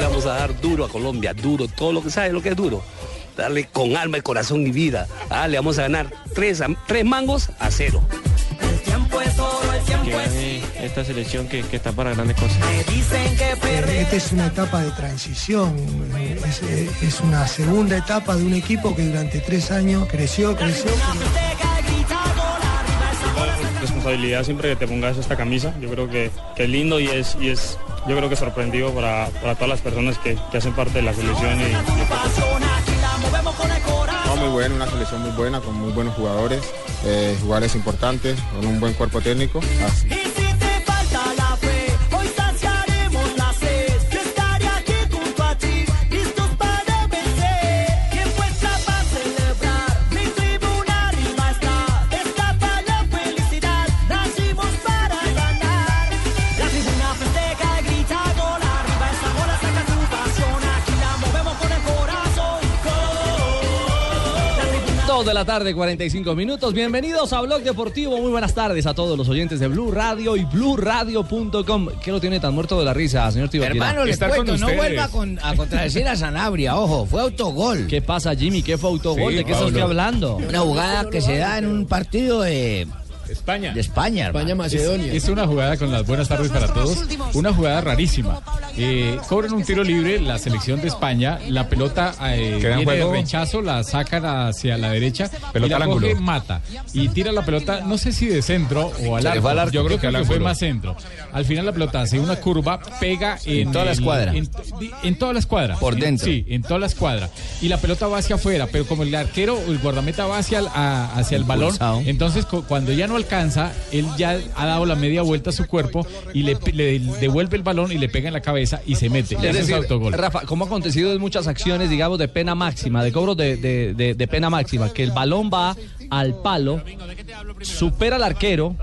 Le vamos a dar duro a Colombia, duro, todo lo que sabe lo que es duro. Darle con alma y corazón y vida. Ah, le vamos a ganar tres, a- tres mangos a cero. que esta selección que, que está para grandes cosas. Esta es una etapa de transición, es, es una segunda etapa de un equipo que durante tres años creció, creció. Responsabilidad siempre que te pongas esta camisa. Yo creo que, que es lindo y es, y es yo creo que sorprendido para, para todas las personas que, que hacen parte de la selección. Y, No, muy buena, una selección muy buena, con muy buenos jugadores, eh, jugadores importantes, con un buen cuerpo técnico. Así. De la tarde, 45 minutos. Bienvenidos a Blog Deportivo. Muy buenas tardes a todos los oyentes de Blue Radio y BlueRadio.com. ¿Qué lo tiene tan muerto de la risa, señor Tibaquira? Hermano, le cuento, no vuelva con- a contradecir a Sanabria, ojo, fue autogol. ¿Qué pasa, Jimmy? ¿Qué fue autogol? Sí, ¿De qué Pablo. usted hablando? Una jugada que se da en un partido de España. De España, hermano. Es, es una jugada con las buenas tardes para todos. Una jugada rarísima. Eh, cobran un tiro libre la selección de España. La pelota eh, de rechazo, la sacan hacia la derecha. Pelota y la al coge, mata. Y tira la pelota, no sé si de centro o al arco. fue al arco, Yo creo que, que fue más centro. Al final la pelota hace una curva, pega en, En toda la escuadra. En, en toda la escuadra. Por En- dentro. Sí, en toda la escuadra. Y la pelota va hacia afuera, pero como el arquero o el guardameta va hacia el, a- hacia el balón, entonces cu- cuando ya no alcanza, él ya ha dado la media vuelta a su cuerpo y le, le devuelve el balón y le pega en la cabeza y se mete. Y Es decir, autogol. Rafa, como ha acontecido en muchas acciones, digamos, de pena máxima, de cobros de, de- de- de pena máxima, que el balón va al palo, supera al arquero,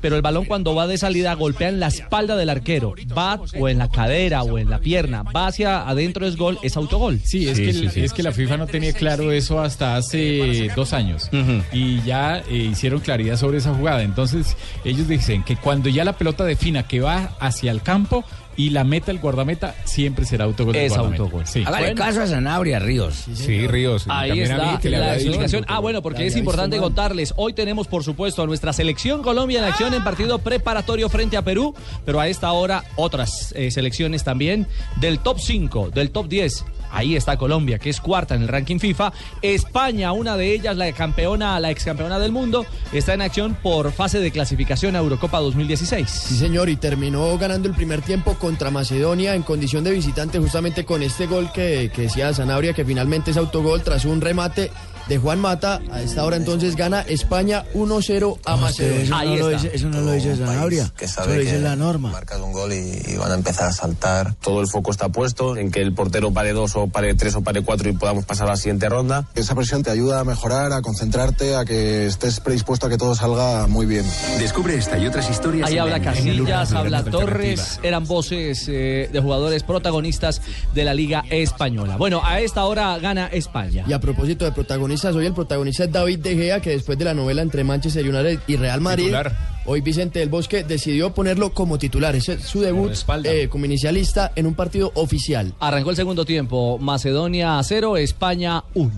pero el balón cuando va de salida golpea en la espalda del arquero, va o en la cadera o en la pierna, va hacia adentro es gol, es autogol. Sí, es, que, el- es que la FIFA no tenía claro eso hasta hace dos años y ya eh, hicieron claridad sobre esa jugada. Entonces ellos dicen que cuando ya la pelota defina que va hacia el campo y la meta el guardameta, siempre será autogol. Es guardameta. autogol. Sí. Hágale caso a Sanabria, Ríos. Sí, Ríos. Ahí también a está mí, la dicho. explicación. Ah, bueno, porque es importante contarles. Hoy tenemos, por supuesto, a nuestra selección Colombia en acción en partido preparatorio frente a Perú, pero a esta hora otras eh, selecciones también del top 5, del top 10. Ahí está Colombia, que es cuarta en el ranking FIFA. España, una de ellas, la campeona, la ex campeona del mundo, está en acción por fase de clasificación a Eurocopa 2016. Sí, señor, y terminó ganando el primer tiempo contra Macedonia en condición de visitante, justamente con este gol que, que decía Sanabria, que finalmente es autogol tras un remate de Juan Mata. A esta hora entonces gana España 1-0 a Macedonia. Eso Ahí no, dice, eso no lo dice Sanabria, que eso sabe lo dice que la norma. marcas un gol y, y van a empezar a saltar. Todo el foco está puesto en que el portero pare dos o pare tres o pare cuatro y podamos pasar a la siguiente ronda. Esa presión te ayuda a mejorar, a concentrarte, a que estés predispuesto a que todo salga muy bien. Descubre esta y otras historias. Ahí habla la- Casillas, habla la Torres, eran voces eh, de jugadores protagonistas de la Liga Española. Bueno, a esta hora gana España. Y a propósito de protagonistas, hoy el protagonista es David De Gea, que después de la novela entre Manchester United y Real Madrid, Titular. hoy Vicente del Bosque decidió ponerlo como titular. Ese es su debut eh, como inicialista en un partido oficial. Arrancó el segundo tiempo, Macedonia 0, España 1.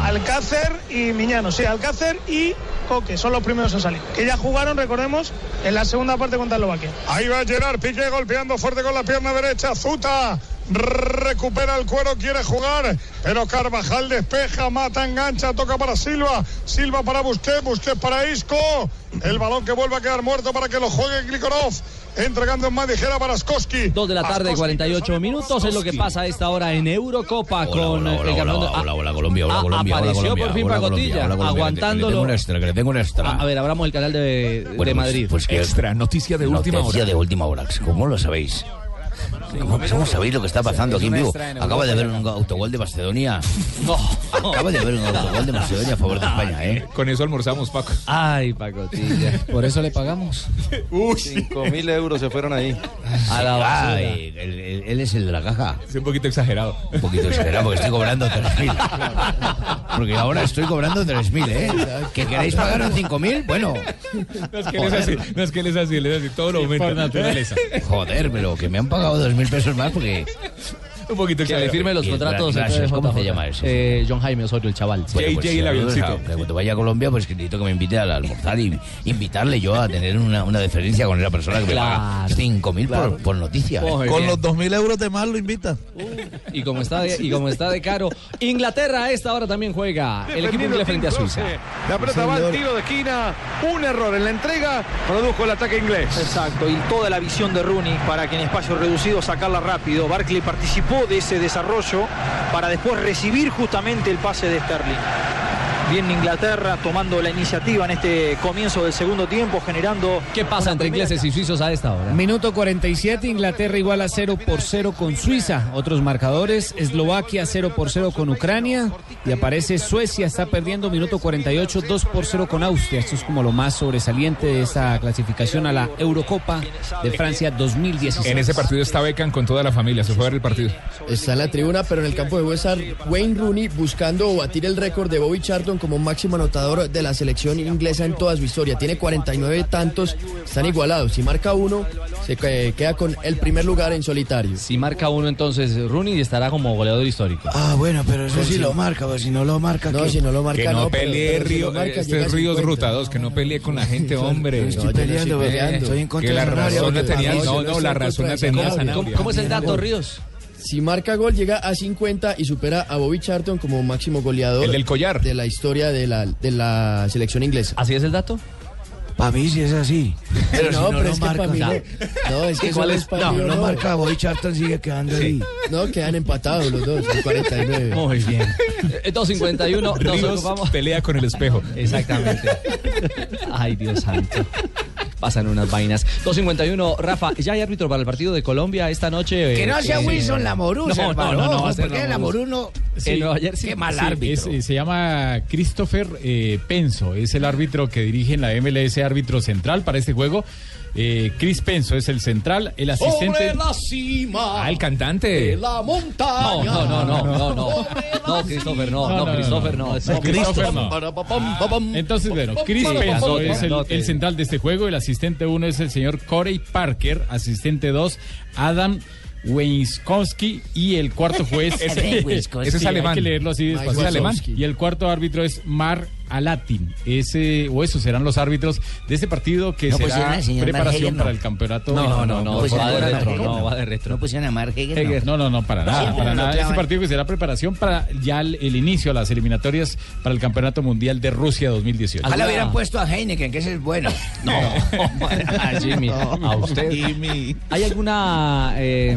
Alcácer y Miñano, sí, Alcácer y Coque son los primeros en salir. Que ya jugaron, recordemos, en la segunda parte contra Eslovaquia. Ahí va Gerard Piqué golpeando fuerte con la pierna derecha. Zuta recupera el cuero, quiere jugar, pero Carvajal despeja, mata, engancha, toca para Silva. Silva para Busquets, Busquets para Isco. El balón que vuelve a quedar muerto para que lo juegue Glikorov. entregando en más ligera para Skoski. Dos de la tarde, 48 minutos. Es lo que pasa a esta hora en Eurocopa con hola, el hola, campeón de- hola, Ah, hola, hola, Colombia, hola, ah, Colombia, hola, Apareció Colombia, por fin hola, Pacotilla, Colombia, hola, Colombia, aguantándolo. que le tengo un extra, que le tengo un extra. A, a ver, abramos el canal de, pues- Madrid. Pues que Extra, noticia de última noticia hora. de última hora. ¿Cómo lo sabéis? ¿Cómo, cómo sabéis lo que está pasando aquí en vivo? Acaba de haber un autogol de Macedonia. Acaba de haber un autogol de Macedonia a favor de España, ¿eh? Con eso almorzamos, Paco. Ay, Pacotilla. Por eso le pagamos. Cinco mil euros se fueron ahí. A la basura. Ay, él, él- él es el de la caja. Es un poquito exagerado. Un poquito exagerado porque estoy cobrando 3.000. Porque ahora estoy cobrando 3.000, ¿eh? ¿Que queréis pagar un 5.000? Bueno. No es que él es así, no es que él es así, él es así, todo lo aumenta. por naturaleza. Joder, pero que me han pagado 2.000 pesos más porque... Un poquito Que le firme los contratos. Gracias, ¿cómo JJ. se llama ese? Eh, John Jaime Osorio, el chaval. Bueno, JJ el avioncito. que Cuando vaya a Colombia, pues que necesito que me invite al almorzar y invitarle yo a tener una, una deferencia con esa persona que me paga Claro. 5.000 por, por noticia. Muy Con bien. los dos mil euros de más lo invita. Y como está de, y como está de caro, Inglaterra a esta hora también juega el equipo inglés frente a Suiza. La pelota va al tiro de esquina. Un error en la entrega produjo el ataque inglés. Exacto, y toda la visión de Rooney para que en espacio reducido sacarla rápido. Barkley participó de ese desarrollo para después recibir justamente el pase de Sterling. Bien Inglaterra tomando la iniciativa en este comienzo del segundo tiempo, generando... ¿Qué pasa entre ingleses y suizos a esta hora? Minuto 47, Inglaterra igual a 0 por 0 con Suiza. Otros marcadores, Eslovaquia 0 por 0 con Ucrania. Y aparece Suecia, está perdiendo minuto 48, 2 por 0 con Austria. Esto es como lo más sobresaliente de esta clasificación a la Eurocopa de Francia 2016. En ese partido está Beckham con toda la familia, se fue a ver el partido. Está en la tribuna, pero en el campo de Huesar, Wayne Rooney buscando batir el récord de Bobby Charlton como máximo anotador de la selección inglesa en toda su historia. Tiene 49 tantos, están igualados. Si marca uno, se queda con el primer lugar en solitario. Si marca uno, entonces Rooney estará como goleador histórico. Ah, bueno, pero eso Pues sí sí. lo marca, pues si no lo marca... No, ¿qué? si no lo marca, Que no, pero- pelee pero Río, marca, este es Ríos 50. Ruta 2, que no pelee con la gente, hombre. No estoy No, no peleando, estoy pero peleando. estoy en contra Que la razón la tenía, No, no, no no, la razón la tenía Sanabria. ¿Cómo, Sanabria. cómo es el dato, Ríos? Si marca gol, llega a 50 y supera a Bobby Charlton como máximo goleador El del collar. de la historia de la, de la selección inglesa. ¿Así es el dato? Para mí sí es así. Pero no, si no pero lo es que marca... para mí no. No, es que ¿Cuál es? No, mí, no no. marca, Boy Charlton sigue quedando ahí. No, quedan empatados los dos, en 49. Muy bien. Eh, 2.51, nos Ríos ocupamos. pelea con el espejo. Exactamente. Ay, Dios santo. Pasan unas vainas. 2.51, Rafa, ¿ya hay árbitro para el partido de Colombia esta noche? Que no sea Eh, Wilson Lamorú, no, no, no, no, porque no... Qué mal árbitro. eh, se llama Christopher eh, Penso, es el árbitro que dirige en la MLS, árbitro central para este juego. Eh, Chris Penso es el central, el asistente. cima Ah, el cantante. la No, montaña. no, no, no, no, no. No, Christopher, no, no, Christopher, no. No, Christopher no. Entonces, bueno, Chris Penso es el, el central de este juego. El asistente uno es el señor Corey Parker. Asistente dos, Adam Weinskowski. Y el cuarto juez. Ese es alemán. Hay que leerlo así. Es alemán. Y el cuarto árbitro es Mar Alatin. Ese, o esos serán los árbitros de este partido que No será preparación para el campeonato. No, no, no, va de retro, no, no. va de retro. No pusieron a Mark Heger, No, no, no, para nada, para nada. Ese partido que será preparación para ya el, el inicio a las eliminatorias para el Campeonato Mundial de Rusia 2018. Ojalá hubieran puesto a Heineken, que ese es bueno. No, a Jimmy, a usted. ¿Hay alguna eh,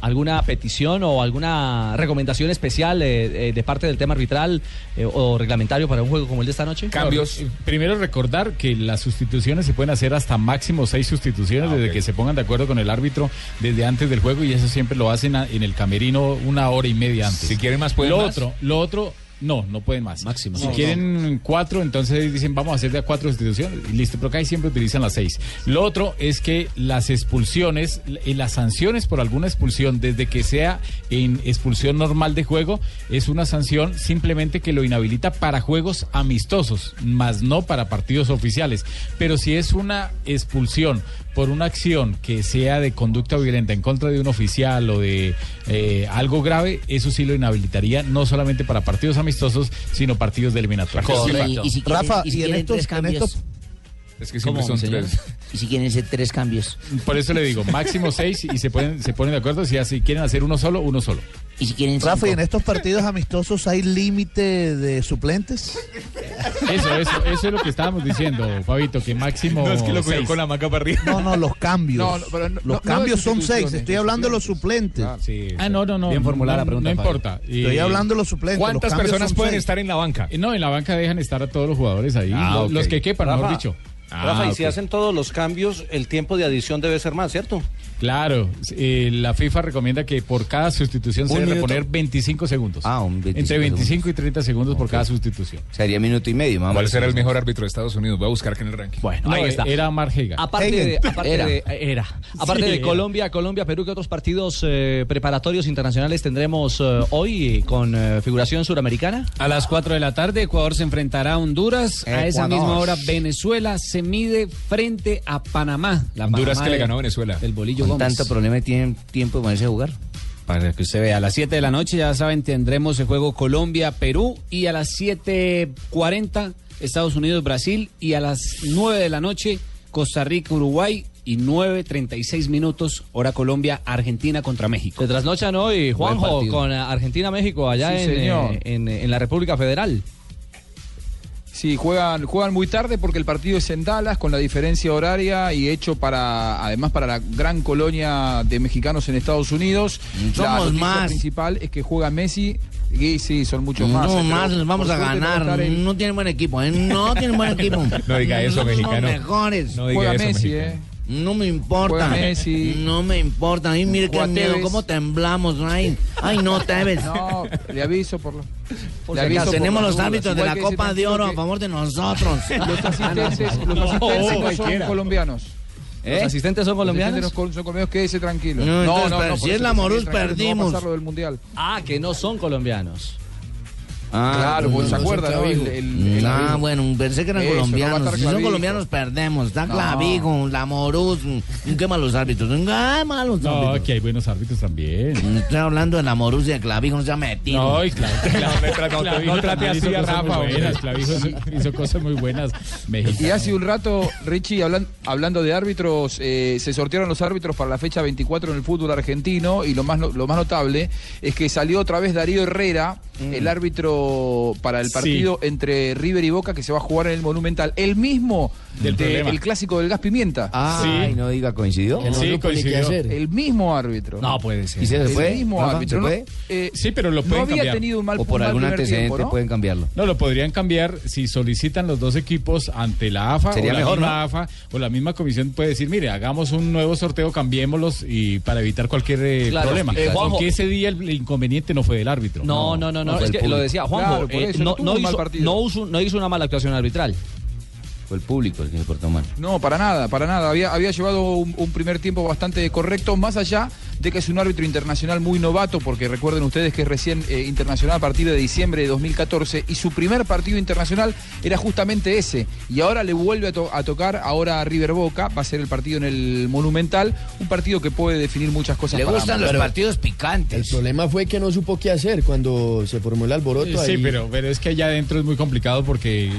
alguna petición o alguna recomendación especial eh, eh, de parte del tema arbitral eh, o reglamentario para un juego como el de esta noche? Cambios. Primero recordar que las sustituciones se pueden hacer hasta máximo seis sustituciones desde que se pongan de acuerdo con el árbitro desde antes del juego y eso siempre lo hacen en el camerino una hora y media antes. Si quieren más, pueden lo más. otro, lo otro, no, no pueden más. Máximo. Si No, quieren cuatro, entonces dicen vamos a hacer de a cuatro sustituciones. Y listo, pero acá siempre utilizan las seis. Lo otro es que las expulsiones, y las sanciones por alguna expulsión, desde que sea en expulsión normal de juego, es una sanción simplemente que lo inhabilita para juegos amistosos, más no para partidos oficiales. Pero si es una expulsión por una acción que sea de conducta violenta en contra de un oficial o de eh, algo grave, eso sí lo inhabilitaría no solamente para partidos amistosos, sino partidos de eliminatoria. Y, y si quieren, Rafa, y si en estos- en estos- Es que siempre ¿Cómo, son señor? tres. Y si quieren ser tres cambios. Por eso le digo, máximo seis y se ponen, se ponen de acuerdo si así quieren hacer uno solo, uno solo. Y si quieren Rafa, ¿y en estos partidos amistosos hay límite de suplentes? Eso, eso, eso es lo que estábamos diciendo, Fabito, que máximo. No, es que lo seis. con la maca para arriba. No, no, los cambios. No, no, pero no- los cambios son seis. Estoy hablando de los suplentes. Ah, no, no, no. Bien formulada no, la pregunta, No importa. Estoy hablando de los suplentes. ¿Cuántas los personas son pueden seis. estar en la banca? No, en la banca dejan estar a todos los jugadores ahí. Ah. Los que quepan, Rafa, mejor dicho. Ah, Rafa, y si hacen todos los cambios, el tiempo de adición debe ser más, ¿cierto? Claro, eh, la FIFA recomienda que por cada sustitución se debe minuto. poner 25 segundos. Ah, un 25 Entre 25 segundos. y 30 segundos por cada sustitución. Sería minuto y medio, mamá. ¿Cuál será el mejor árbitro de Estados Unidos? Voy a buscar que en el ranking. Bueno, No, ahí está. Era Margega. Aparte de, aparte Era. de- era. Aparte Sí, de era. Colombia, Colombia, Perú, ¿qué otros partidos eh, preparatorios internacionales tendremos eh, hoy con eh, figuración suramericana? A las 4 de la tarde, Ecuador se enfrentará a Honduras. A esa misma hora, Venezuela se mide frente a Panamá. La Honduras Panamá que le ganó a Venezuela. Del Bolillo Con Gómez. tanto problema tienen tiempo de ponerse a jugar. Para que usted vea, a las 7 de la noche, ya saben, tendremos el juego Colombia-Perú y a las 7.40 Estados Unidos-Brasil y a las 9 de la noche Costa Rica-Uruguay y 9.36 minutos, hora Colombia-Argentina contra México. Se trasnochan hoy, Juanjo, con Argentina-México allá Sí, en, señor. eh, en, en la República Federal. Sí, juegan, juegan muy tarde porque el partido es en Dallas con la diferencia horaria y hecho para, además para la gran colonia de mexicanos en Estados Unidos. la Somos noticia más. principal es que juega Messi y sí, son muchos más. No eh, pero más, nos vamos a no ganar. No tienen buen equipo, ¿eh? No tienen buen equipo. No diga eso, Somos mexicano. mejores. No diga Juega eso, Messi, mexicano. eh. No me importa. Messi. No me importa. Ay, mire qué miedo, cómo temblamos. Ay, ay no, Tevez. No, le aviso por lo. Por le aviso por tenemos los árbitros de la Copa de Oro a favor de nosotros. Los asistentes, los No, asistentes no cualquiera. son colombianos. ¿Los asistentes son colombianos? Los asistentes son colombianos, quédese tranquilo. No, entonces, pero por si es la Morús, no perdimos. pasar lo del mundial. Ah, que no son colombianos. Claro, pues se no, acuerdan, ¿no? El- el- el- Ah, el- bueno, pensé que eran Eso, colombianos. si son colombianos, perdemos. Está No. Clavijo, la Morús. mm, Qué malos árbitros. Qué malos No, árbitros. aquí hay buenos árbitros también. Estoy hablando de la Morús y de Clavijo, no se ha metido. No, y no, no trate así a Rafa, Clavijo hizo, cosas muy buenas. Y hace un rato, Richie, hablan- hablando de árbitros, eh, se sortearon los árbitros para la fecha 24 en el fútbol argentino y lo más, lo más notable es que salió otra vez Darío Herrera, el árbitro para el Sí. partido entre River y Boca que se va a jugar en el Monumental, el mismo Del el clásico del gas pimienta. Ay, no diga, ¿coincidió? No Sí, coincidió. El mismo árbitro. No puede ser. ¿Y se el fue? mismo árbitro. ¿se ¿no? puede? Eh, Sí, pero lo no pueden había cambiar. tenido un mal O por un mal algún antecedente tiempo, ¿no? pueden cambiarlo. No, lo podrían cambiar si solicitan los dos equipos ante la AFA Sería o la mejor, misma ¿no? AFA o la misma comisión puede decir, mire, hagamos un nuevo sorteo, cambiémoslos y para evitar cualquier eh, Claro, problema. eh, Juanjo- Aunque ese día el inconveniente no fue del árbitro. No, no, no, no, fue es que lo decía Juanjo, Claro, eh, hizo, no hizo una mala actuación arbitral. Fue el público el que se portó mal. No, para nada, para nada. Había, había llevado un, un primer tiempo bastante correcto, más allá de que es un árbitro internacional muy novato, porque recuerden ustedes que es recién eh, internacional a partir de diciembre de 2014, y su primer partido internacional era justamente ese. Y ahora le vuelve a, to- a tocar ahora a River Boca, va a ser el partido en el Monumental, un partido que puede definir muchas cosas. Le para gustan ambos. los partidos El picantes. problema fue que no supo qué hacer cuando se formó el alboroto. Sí, ahí. pero, pero es que allá adentro es muy complicado porque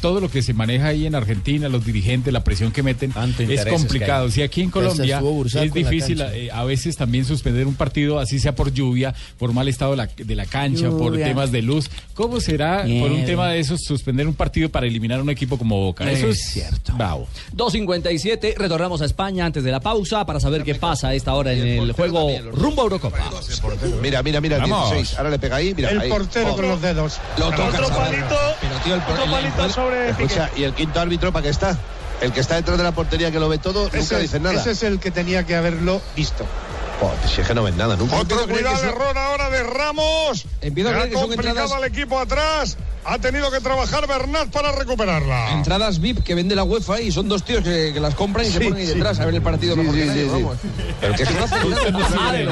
todo lo que se maneja ahí en Argentina, los dirigentes, la presión que meten, es complicado. Si aquí en Colombia es difícil eh, a veces también suspender un partido, así sea por lluvia, por mal estado de la, de la cancha, por temas de luz. ¿Cómo será por un tema de esos suspender un partido para eliminar a un equipo como Boca? Eso Es es cierto. bravo. 2.57, retornamos a España antes de la pausa para saber qué pasa a esta hora en el juego rumbo a Eurocopa. Mira, mira, mira, Vamos. 16. Ahora le pega ahí, mira. El ahí. portero Oh. con los dedos. Lo toca. Otro palito. Pero tío, el, otro el- palito el- sobre Escucha, Piqué. ¿y el quinto árbitro para qué está? El que está detrás de la portería que lo ve todo, nunca Ese, dice nada. ese es el que tenía que haberlo visto. Joder, si es que no ven nada nunca. Otro cuidado, error ahora de Ramos. Empiezo a que son complicado entradas- al equipo atrás. Ha tenido que trabajar Bernat para recuperarla. Entradas VIP que vende la UEFA y son dos tíos que, que las compran y se ponen ahí sí. detrás a ver el partido Sí, mejor sí, que nadie, sí, sí. vamos. Pero que Eso no hace nada. Ah. El,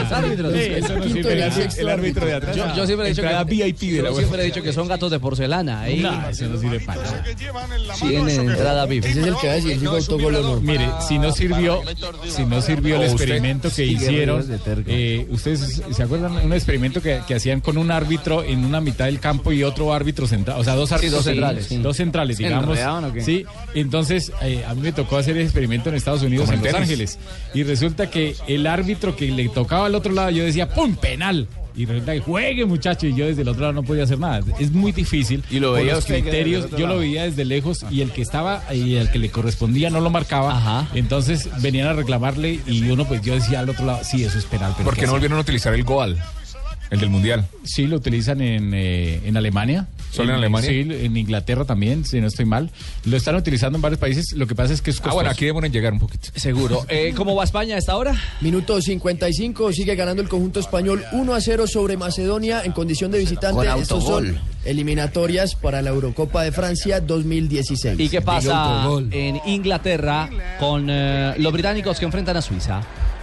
árbitro de atrás. Yo, yo siempre he dicho que, VIP de la yo UEFA. siempre he dicho que son gatos de porcelana. Ahí No, eso no sirve para nada. tienen entrada VIP. Ese es el que va a decir autogol. Mire, si no sirvió, si no sirvió el experimento que hicieron, eh, ustedes se acuerdan un experimento que, que hacían con un árbitro en una mitad del campo y otro árbitro central, o sea, dos árbitros dos centrales. sí, dos centrales, ¿Se digamos. enredaban o qué? Sí, entonces eh, a mí me tocó hacer el experimento en Estados Unidos, Como en en Los tenis. Ángeles, y resulta que el árbitro que le tocaba al otro lado, yo decía, ¡pum! penal. Y resulta que juegue, muchacho, y yo desde el otro lado no podía hacer nada. Es muy difícil. Y lo por veía los criterios. Yo lo veía desde lejos y el que estaba y el que le correspondía no lo marcaba. Entonces venían a reclamarle y uno, pues yo decía al otro lado, sí, eso es penal. pero ¿Por ¿qué qué no hacer? volvieron a utilizar el Goal? El del Mundial. Sí, lo utilizan en, eh, en Alemania. ¿Solo en Alemania? Sí, en Inglaterra también, si no estoy mal. Lo están utilizando en varios países. Lo que pasa es que es Ah, bueno, costoso. aquí demoran en llegar un poquito. Seguro. Eh, ¿Cómo va España a esta hora? Minuto 55, sigue ganando el conjunto español 1 a 0 sobre Macedonia en condición de visitante. Con Estos son eliminatorias para la Eurocopa de Francia 2016. ¿Y qué pasa en Inglaterra con eh, los británicos que enfrentan a Suiza?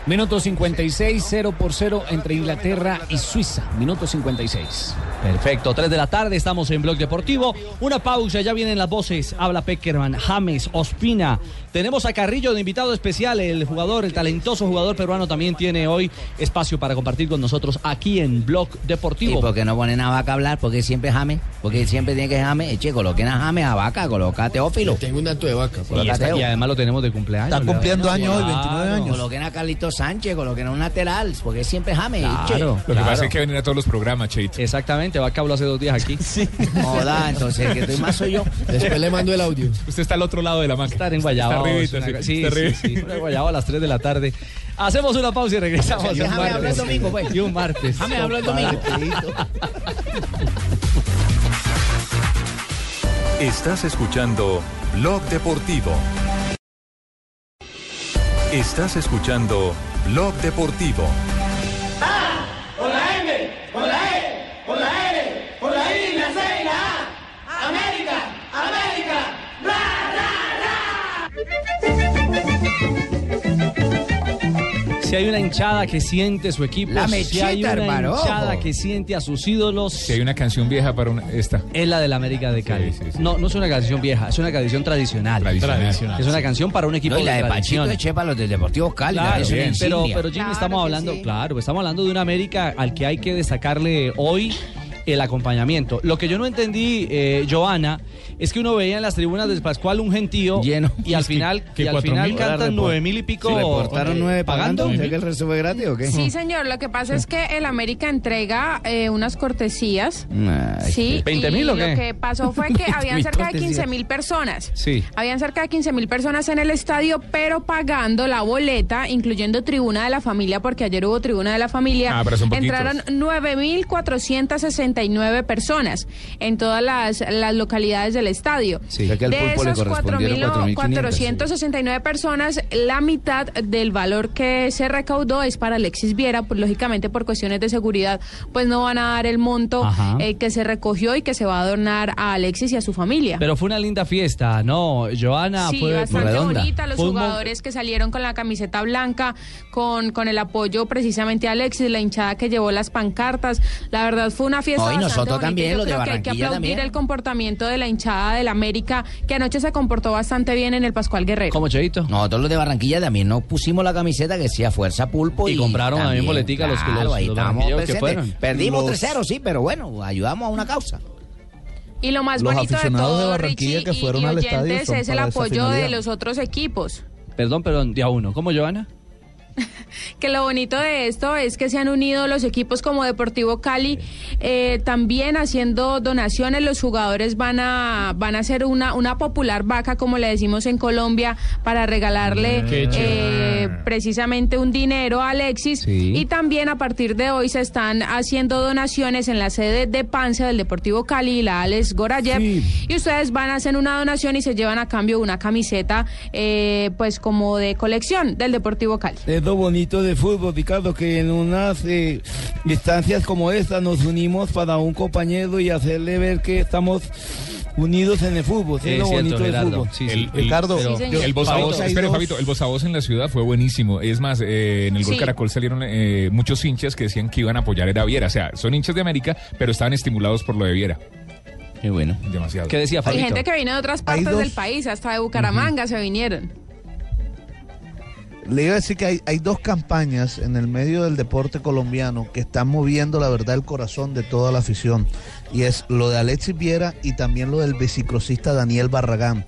Minuto 56, 0 por 0 entre Inglaterra y Suiza. Minuto 56. Perfecto, 3 de la tarde, estamos en Blog Deportivo. Una pausa, ya vienen las voces. Habla Peckerman, James, Ospina. Tenemos a Carrillo de invitado especial. El jugador, el talentoso jugador peruano también tiene hoy espacio para compartir con nosotros aquí en Blog ¿Y Deportivo. por qué no ponen a Vaca a hablar? Porque siempre Jame. Porque siempre tiene que Jame. Eche, coloquen a Jame, a Vaca, coloca a Teófilo. Tengo un dato de Vaca. Y, está- y además lo tenemos de cumpleaños. Está cumpliendo años hoy, 29 años. Coloquen a Carlitos Sánchez, coloquen a un lateral. Porque siempre Jame. Claro, Lo que pasa claro. es que venir a todos los programas, Cheito. Exactamente, Vaca habló hace dos días aquí. Sí. Joda, entonces el que estoy más soy yo. Después le mando el audio. Usted está al otro lado de la máquina. Estar en Guayabao. Arribita, una- sí, sí, sí, una a las 3 de la tarde. Hacemos una pausa y regresamos. Un Jame habló el domingo, pues. Y un martes. Jame habló el domingo. Estás escuchando Blog Deportivo. Estás escuchando Blog Deportivo. Con la Si hay una hinchada que siente su equipo, La si hay una hermano, hinchada ojo. que siente a sus ídolos, Si hay una canción vieja para una, esta. es la del América de Cali. No, no es una canción vieja, es una canción tradicional. Tradicional. Es una canción para un equipo No, y la de tradición. Panchito Eche para los del Deportivo Cali. Claro, es una pero, pero Jimmy, estamos hablando, claro, estamos hablando de una América al que hay que destacarle hoy el acompañamiento. Lo que yo no entendí, eh, Joana, es que uno veía en las tribunas de Pascual un gentío Lleno. y al que- final, que y al final mil. cantan nueve mil y pico. Sí, reportaron eh, nueve pagando. pagando. ¿Es que el resto fue gratis o qué? Sí, señor. Lo que pasa es que el América entrega eh, unas cortesías. Ay, Sí, ¿20.000 y o qué? Lo que pasó fue que habían 20.000 cerca de cortesías. 15 mil personas. Sí. Habían cerca de 15 mil personas en el estadio, pero pagando la boleta, incluyendo tribuna de la familia, porque ayer hubo tribuna de la familia. Ah, pero son poquitos. entraron 9.469 personas en todas las, las localidades del estadio. Sí. O sea que al de esas correspondieron 4.500, 469 personas, la mitad del valor que se recaudó es para Alexis Viera, pues lógicamente por cuestiones de seguridad, pues no van a dar el monto eh, que se recogió y que se va a donar a Alexis y a su familia. Pero fue una linda fiesta, ¿no? Joana Sí, fue bastante redonda. bonita. Los Fue un mo- jugadores que salieron con la camiseta blanca, con, con el apoyo precisamente a Alexis, la hinchada que llevó las pancartas. La verdad fue una fiesta No, y bastante nosotros bonita. también, Yo los de creo que hay que aplaudir también. el comportamiento de la hinchada del América, que anoche se comportó bastante bien en el Pascual Guerrero. ¿Cómo, Cheito? Nosotros los de Barranquilla también nos pusimos la camiseta que decía Fuerza Pulpo. Y compraron también boletica los- claro, los- ahí los estábamos barranquilleros que presentes. fueron. Perdimos Los- 3-0, sí, pero bueno, ayudamos a una causa. Y lo más Los bonito de aficionados todo, de Barranquilla Richie, que fueron y, y al estadio es el apoyo de los otros equipos. Perdón, perdón, día uno. ¿Cómo, Joana? que lo bonito de esto es que se han unido los equipos como Deportivo Cali, eh, también haciendo donaciones. Los jugadores van a van a hacer una, una popular vaca, como le decimos en Colombia, para regalarle Qué eh, precisamente un dinero a Alexis. Sí. Y también a partir de hoy se están haciendo donaciones en la sede de Pancia del Deportivo Cali y la Alex Gorayev. Y ustedes van a hacer una donación y se llevan a cambio una camiseta, eh, pues como de colección del Deportivo Cali. Lo bonito de fútbol, Ricardo, que en unas eh, instancias como esta nos unimos para un compañero y hacerle ver que estamos unidos en el fútbol. Es Es lo cierto, bonito del Gerardo. fútbol. Sí, sí. El, el- Ricardo, Sí, señor. el voz a voz, hay espere, Fabito, el voz a voz en la ciudad fue buenísimo. Es más, eh, en el Gol Sí. Caracol salieron eh, muchos hinchas que decían que iban a apoyar a Viera. O sea, son hinchas de América, pero estaban estimulados por lo de Viera. Qué bueno. Demasiado. ¿Qué decía Hay Fabito? gente que viene de otras Hay partes del país, hasta de Bucaramanga se vinieron. Le iba a decir que hay, dos campañas en el medio del deporte colombiano que están moviendo la verdad el corazón de toda la afición. Y es lo de Alexis Viera y también lo del biciclosista Daniel Barragán.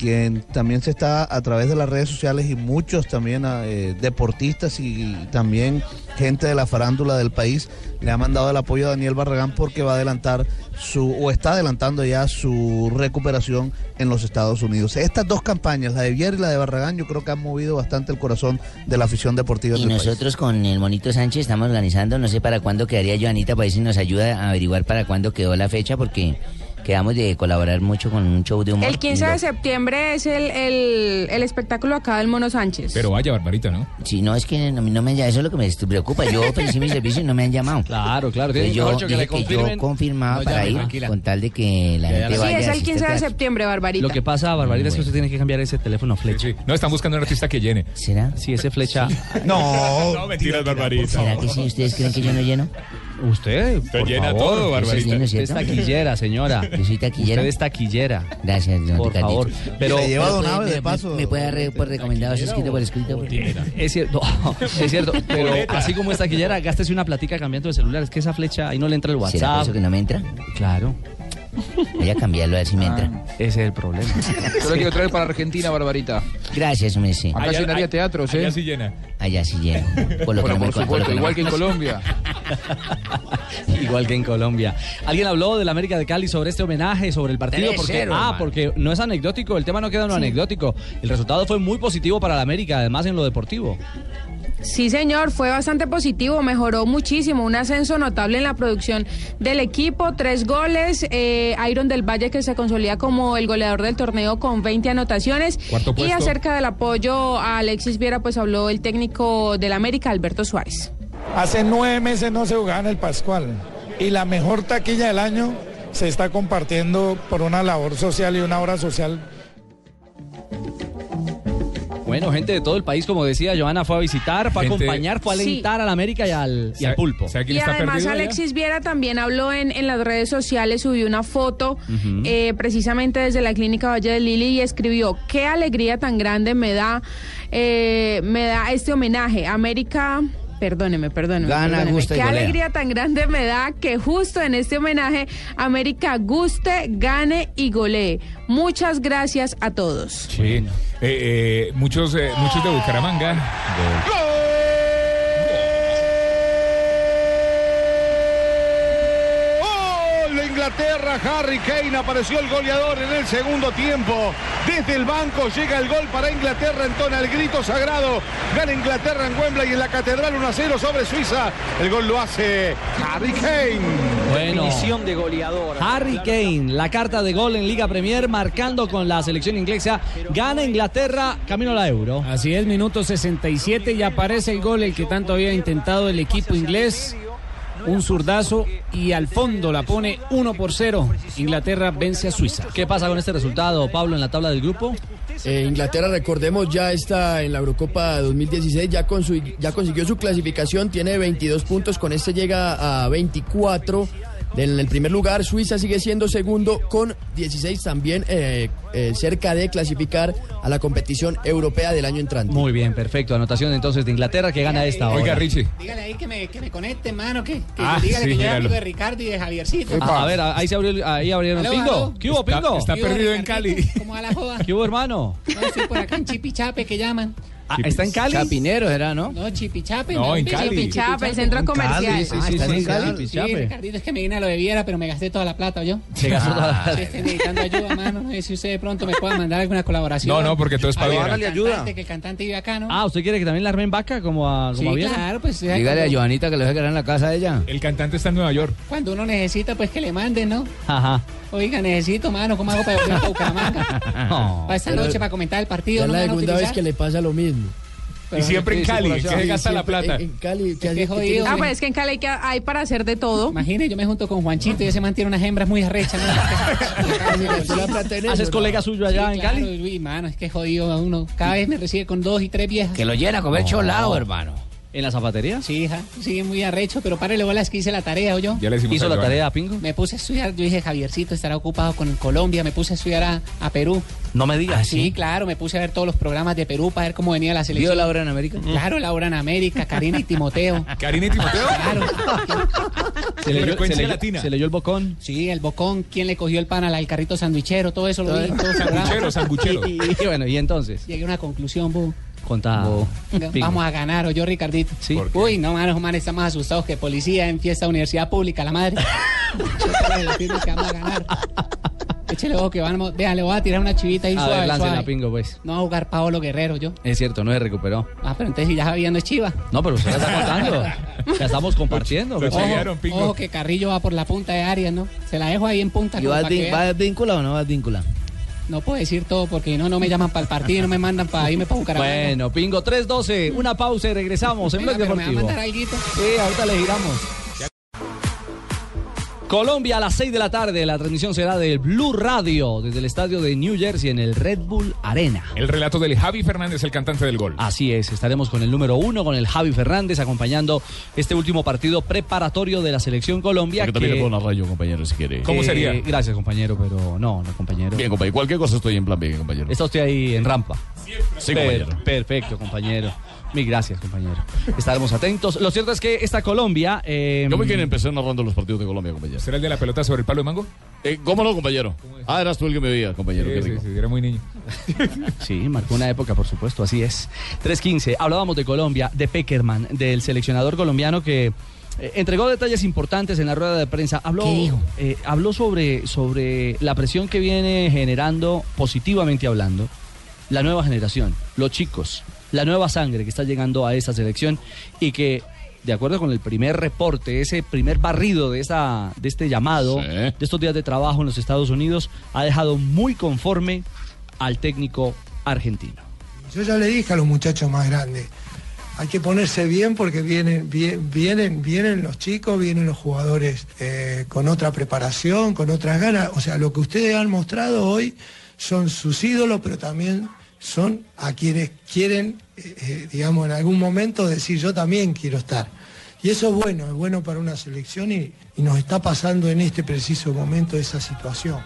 Quien también se está a través de las redes sociales y muchos también eh, deportistas y también gente de la farándula del país le ha mandado el apoyo a Daniel Barragán porque va a adelantar su o está adelantando ya su recuperación en los Estados Unidos. Estas dos campañas, la de Vier y la de Barragán, yo creo que han movido bastante el corazón de la afición deportiva Y del país. nosotros con el Monito Sánchez estamos organizando, no sé para cuándo quedaría Joanita, para ver si nos ayuda a averiguar para cuándo quedó la fecha, porque quedamos de colaborar mucho con un show de humor. El 15 Y de septiembre es el, el, el espectáculo acá del Mono Sánchez. Pero vaya, Barbarita, ¿no? Sí, no, es que no, no me eso es lo que me preocupa. Yo ofrecí mi servicio y no me han llamado. Claro, claro. Entonces tiene yo que que yo confirmaba No para llame, ir tranquila. con tal de que la gente Sí, vaya. es el asista 15 de septiembre, Barbarita. Lo que pasa, Barbarita, es que usted tiene que cambiar ese teléfono flecha. No, están buscando un artista que llene. ¿Será? Sí, ese flecha. No, no, mentiras, Barbarita. ¿Será que sí? ¿Ustedes creen que yo no lleno? Usted, Usted por llena favor. todo, Eso Barbarita. lleno, es taquillera, señora. Yo soy taquillera. Usted es taquillera. Gracias, don Por favor. Pero, Se lleva donado ¿Me- de paso. ¿Me puede dar re- por recomendado su escrito por escrito? Es cierto, es cierto, pero así como es taquillera, gástese una platica cambiando de celular. Es que esa flecha ahí no le entra el ¿Será por WhatsApp. eso que no me entra? Claro, Voy a cambiarlo a ver si me entra. ese es el problema. Yo lo quiero traer para Argentina, Barbarita. Gracias, Messi. Acá llenaría teatros, ¿eh? Allá sí llena. Allá sí lleno. Por lo que Bueno, por co- por lo supuesto, que igual que en Colombia. Igual que en Colombia. ¿Alguien habló del América de Cali sobre este homenaje, sobre el partido? 3-0, Porque, ah, porque no es anecdótico, el tema no queda en lo anecdótico. El resultado fue muy positivo para el América, además en lo deportivo. Sí, señor, fue bastante positivo, mejoró muchísimo, un ascenso notable en la producción del equipo, tres goles, eh, Iron del Valle que se consolida como el goleador del torneo con 20 anotaciones Cuarto y acerca del apoyo a Alexis Viera pues habló el técnico del América, Alberto Suárez. Hace nueve meses no se jugaba en el Pascual y la mejor taquilla del año se está compartiendo por una labor social y una obra social Bueno, gente de todo el país, como decía, Joana fue a visitar, fue a acompañar, fue a Sí. alentar al América y al, y al pulpo. ¿Sabe quién Y está además allá? Alexis Viera también habló en, en las redes sociales, subió una foto eh, precisamente desde la clínica Valle de Lili y escribió, qué alegría tan grande me da, eh, me da este homenaje. América... Perdóneme, perdóneme. Gana, perdóneme. gusta y Qué golea. alegría tan grande me da que justo en este homenaje América guste, gane y golee. Muchas gracias a todos. Sí. Eh, eh, muchos, eh, muchos de Bucaramanga. De Inglaterra, Harry Kane apareció el goleador en el segundo tiempo. Desde el banco llega el gol para Inglaterra, entona el grito sagrado. Gana Inglaterra en Wembley en la Catedral 1 a 0 sobre Suiza. El gol lo hace Harry Kane. Bueno. Definición de goleador. Harry Kane, la carta de gol en Liga Premier, marcando con la selección inglesa. Gana Inglaterra, camino a la Euro. Así es, minuto 67 y aparece el gol, el que tanto había intentado el equipo inglés. Un zurdazo y al fondo la pone 1 por 0. Inglaterra vence a Suiza. ¿Qué pasa con este resultado, Pablo, en la tabla del grupo? Eh, Inglaterra, recordemos, ya está en la Eurocopa 2016, ya, con su, ya consiguió su clasificación, tiene 22 puntos, con este llega a 24. En el primer lugar, Suiza sigue siendo segundo con 16 también eh, eh, cerca de clasificar a la competición europea del año entrante. Muy bien, perfecto. Anotación entonces de Inglaterra que gana esta hora. Oiga, Richie. Dígale ahí que me, que me conecte, mano, que, que Ah, dígale sí, que yo amigo de Ricardo y de Javiercito. Ah, a ver, ahí se abrió, ahí abrieron Aló, Pingo. aló. ¿Qué hubo, Pingo? está ¿Qué hubo, perdido en Ricardito? ¿Cómo va la joda? ¿Qué hubo, hermano? No, estoy por acá en Chipichape, que llaman. Ah, ¿Está en Cali? Chapinero era, ¿no? No, Chipichape. No, en Cali. Chipichape, el centro comercial. Sí, Ah, sí, está sí, en sí, Cali. sí, Sí, Chape. Ricardito, es que me vine a lo de Viera, pero me gasté toda la plata, ¿yo? Se gastó toda la- Sí, estoy necesitando ayuda, mano. No sé si usted de pronto me pueda mandar alguna colaboración. No, no, porque todo es para Viera. le ayuda. cantante, Que el cantante vive acá, ¿no? Ah, ¿usted quiere que también la armen vaca como a, como a sí, Viera? claro, pues. Dígale a Joanita que lo deje quedar en la casa de ella. El cantante está en Nueva York. cuando uno necesita, pues que le manden, ¿no? Ajá. Oiga, necesito, mano, ¿cómo hago para volver a Bucaramanga? No. Para esta noche, para comentar el partido, es ¿no la segunda vez que le pasa lo mismo. Y siempre en Cali, que se gasta la plata. En, en Cali, que Es jodido. Ah, pues es que en Cali que hay para hacer de todo. Imagine, yo me junto con Juanchito y ese man tiene unas hembras muy arrechas. se ¿no? gastó la plata en eso, ¿Haces colega suyo allá Sí, en claro, Cali? uy, mano, es que jodido a uno. Cada vez me recibe con dos y tres viejas. Que lo llena a comer cholao, hermano. ¿En la zapatería? Sí, hija. Sí, muy arrecho, pero párele bolas que hice la tarea, yo. Ya le ¿Hizo a la Joana. tarea, Pingo? Me puse a estudiar, yo dije, Javiercito estará ocupado con Colombia, me puse a estudiar a, a Perú. No me digas. Sí, claro, me puse a ver todos los programas de Perú para ver cómo venía la selección. ¿Vio la hora en América? Claro, la hora en América, Karina y Timoteo. ¿Karina y Timoteo? Claro. ¿Se leyó, se leyó- latina. se leyó el bocón? Sí, el bocón, quién le cogió el pan al, carrito sandwichero, todo eso lo vi. Sanguchero, sanguchero. Y, y bueno, ¿y entonces? Llegué a una conclusión, bu. Contá. Pingo. Vamos a ganar, o yo, Ricardito. Sí. Uy, no, manos, man, estamos más asustados que policía en fiesta de universidad pública, la madre. Yo que vamos a ganar. Échale ojo que vamos, vean, le voy a tirar una chivita ahí A suave, ver, suave. Pingo, pues. No va a jugar Paolo Guerrero, yo. Es cierto, no se recuperó. Ah, pero entonces si ya sabiendo es chiva. No, pero usted la está contando. Ya estamos compartiendo. Lo pues. Pingo. Ojo que Carrillo va por la punta de Arias, ¿no? Se la dejo ahí en punta. ¿Y como va, pa' que de, vea. va de víncula o no va de víncula? No puedo decir todo porque no, no me llaman para el partido no me mandan para irme para Bucaramanga. Bueno, Pingo 3-12, una pausa y regresamos en Blog pero me va a Deportivo. mandar. Sí, ahorita le giramos. Colombia a las 6 de la tarde. La transmisión será de Blue Radio desde el estadio de New Jersey en el Red Bull Arena. El relato del Javi Fernández, el cantante del gol. Así es, estaremos con el número uno, con el Javi Fernández, acompañando este último partido preparatorio de la selección Colombia. Porque también que- le puedo narrar yo, compañero, si quiere. ¿Cómo Eh, sería? Gracias, compañero, pero no, no, compañero. Bien, compañero. Cualquier cosa estoy en plan bien, compañero. Está usted ahí en rampa. Sí, Per- compañero. Perfecto, compañero. Mil gracias, compañero. Estaremos atentos. Lo cierto es que esta Colombia. eh, Yo me quiero empezar narrando los partidos de Colombia, compañero. ¿Será el de la pelota sobre el palo de mango? Eh, ¿Cómo no, compañero? Ah, eras tú el que me veía, compañero. Sí, qué sí, rico. sí, era muy niño. Sí, marcó una época, por supuesto, así es. 3.15, hablábamos de Colombia, de Peckerman, del seleccionador colombiano que eh, entregó detalles importantes en la rueda de prensa. Habló, ¿Qué dijo? eh, habló sobre, sobre la presión que viene generando, positivamente hablando, la nueva generación, los chicos, la nueva sangre que está llegando a esa selección y que, de acuerdo con el primer reporte, ese primer barrido de, esta, de este llamado, Sí. de estos días de trabajo en los Estados Unidos, ha dejado muy conforme al técnico argentino. Yo ya le dije a los muchachos más grandes, hay que ponerse bien porque vienen, vie- vienen, vienen los chicos, vienen los jugadores eh, con otra preparación, con otras ganas. O sea, lo que ustedes han mostrado hoy son sus ídolos, pero también son a quienes quieren, eh, eh, digamos, en algún momento decir yo también quiero estar. Y eso es bueno, es bueno para una selección y, y nos está pasando en este preciso momento esa situación.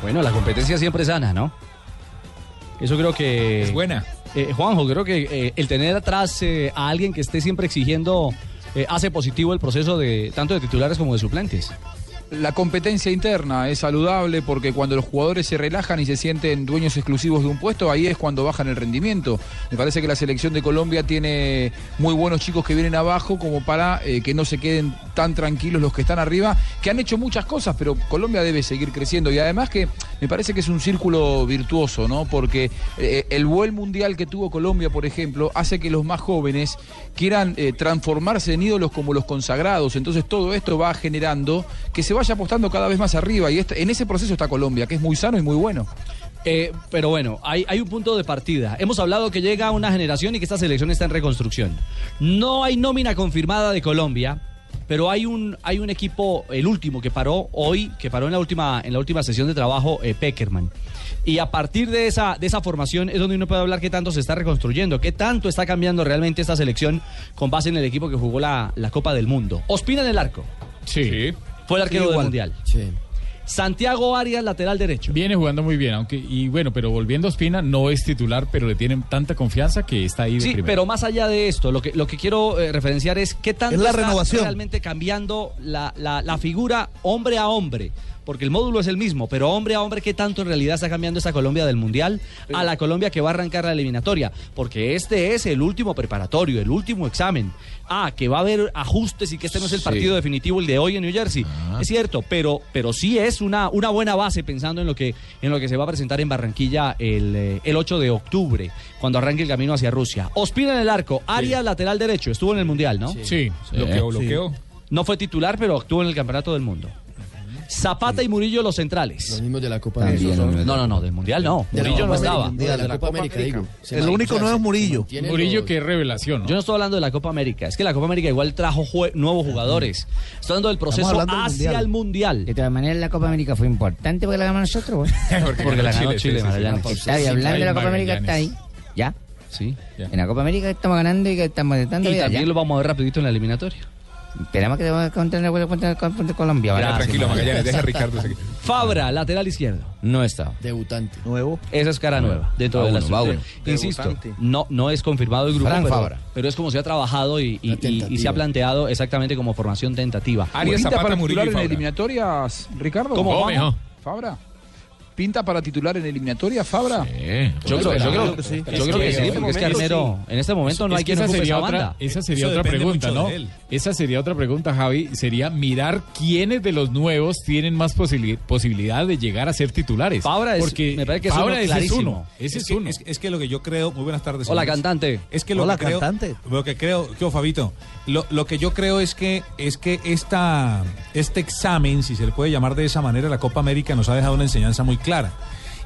Bueno, la competencia siempre es sana, ¿no? Eso creo que... Es buena. Eh, Juanjo, creo que eh, el tener atrás eh, a alguien que esté siempre exigiendo eh, hace positivo el proceso de tanto de titulares como de suplentes. La competencia interna es saludable porque cuando los jugadores se relajan y se sienten dueños exclusivos de un puesto, ahí es cuando bajan el rendimiento. Me parece que la selección de Colombia tiene muy buenos chicos que vienen abajo como para eh, que no se queden tan tranquilos los que están arriba, que han hecho muchas cosas, pero Colombia debe seguir creciendo y además que me parece que es un círculo virtuoso, ¿no? Porque eh, el buen mundial que tuvo Colombia, por ejemplo, hace que los más jóvenes quieran eh, transformarse en ídolos como los consagrados. Entonces todo esto va generando que se vaya apostando cada vez más arriba y este- en ese proceso está Colombia, que es muy sano y muy bueno. Eh, pero bueno, hay, hay un punto de partida. Hemos hablado que llega una generación y que esta selección está en reconstrucción. No hay nómina confirmada de Colombia, pero hay un, hay un equipo, el último que paró hoy, que paró en la última, en la última sesión de trabajo, eh, Peckerman. Y a partir de esa, de esa formación es donde uno puede hablar qué tanto se está reconstruyendo, qué tanto está cambiando realmente esta selección con base en el equipo que jugó la, la Copa del Mundo. Ospina en el arco. Sí. Fue el arquero Sí, del. Mundial. Sí. Santiago Arias, lateral derecho. Viene jugando muy bien, aunque y bueno, pero volviendo a Ospina no es titular, pero le tienen tanta confianza que está ahí de Sí, primero. pero más allá de esto, lo que, lo que quiero eh, referenciar es qué tanto Es la está renovación. realmente cambiando la, la- la figura hombre a hombre. Porque el módulo es el mismo, pero hombre a hombre, ¿qué tanto en realidad está cambiando esta Colombia del Mundial a la Colombia que va a arrancar la eliminatoria? Porque este es el último preparatorio, el último examen. Ah, que va a haber ajustes y que este no es el Sí. partido definitivo, el de hoy en New Jersey. Es cierto, pero, pero sí es una, una buena base pensando en lo, que, en lo que se va a presentar en Barranquilla el, eh, el 8 de octubre, cuando arranque el camino hacia Rusia. Ospina en el arco, Arias lateral derecho, estuvo en el Mundial, ¿no? Sí. Bloqueo, bloqueo. No fue titular, pero actuó en el Campeonato del Mundo. Zapata y Murillo los centrales. Los mismos de la Copa También, América. No, no, no, del Mundial no. De Murillo no estaba. De la Copa América, digo. El único nuevo es Murillo. Murillo, los- qué revelación. ¿no? Yo no estoy hablando de la Copa América, es que la Copa América igual trajo jue- nuevos jugadores. Estoy hablando del proceso hablando del hacia Mundial. el Mundial. De todas maneras, la Copa América fue importante porque la ganamos nosotros, güey. Porque la ganó Chile. Magallanes. Está bien, hablando de la Copa América, está ahí. ¿Ya? Sí. En la Copa América estamos ganando y que estamos tratando Y también lo vamos a ver rapidito en la eliminatoria. Esperamos que te vamos a contar la vuelta contra, contra Colombia. Ya, ¿vale? tranquilo, Magallanes, deja a Ricardo seguir. Fabra, lateral izquierdo. No está. Debutante. Nuevo. Esa es cara nueva dentro de va estructura. uno. Insisto, no, no es confirmado el grupo, Fran pero, Fabra. pero es como se ha trabajado y, y- y- y se ha planteado exactamente como formación tentativa. Arias ¿Pinta para titular en eliminatorias, Ricardo? ¿Cómo, ¿Cómo? Fabra. ¿Pinta para titular en eliminatorias, Fabra? Yo creo, yo creo- yo creo que sí, porque es que Armero, en este momento no Es hay que quien esa sería esa otra, banda. esa sería Eso otra pregunta, ¿no? Esa sería otra pregunta, Javi. Sería mirar quiénes de los nuevos tienen más posibili- posibilidad de llegar a ser titulares. Fabra es- Porque me parece que es Fabra uno ese es clarísimo. uno. Ese es, que, uno. Es, es que lo que yo creo, muy buenas tardes. Hola, señores. cantante. Es que lo Hola, que creo, cantante. Lo que creo, ¿qué Fabito? Lo, lo que yo creo es que es que esta, este examen, si se le puede llamar de esa manera, la Copa América nos ha dejado una enseñanza muy clara.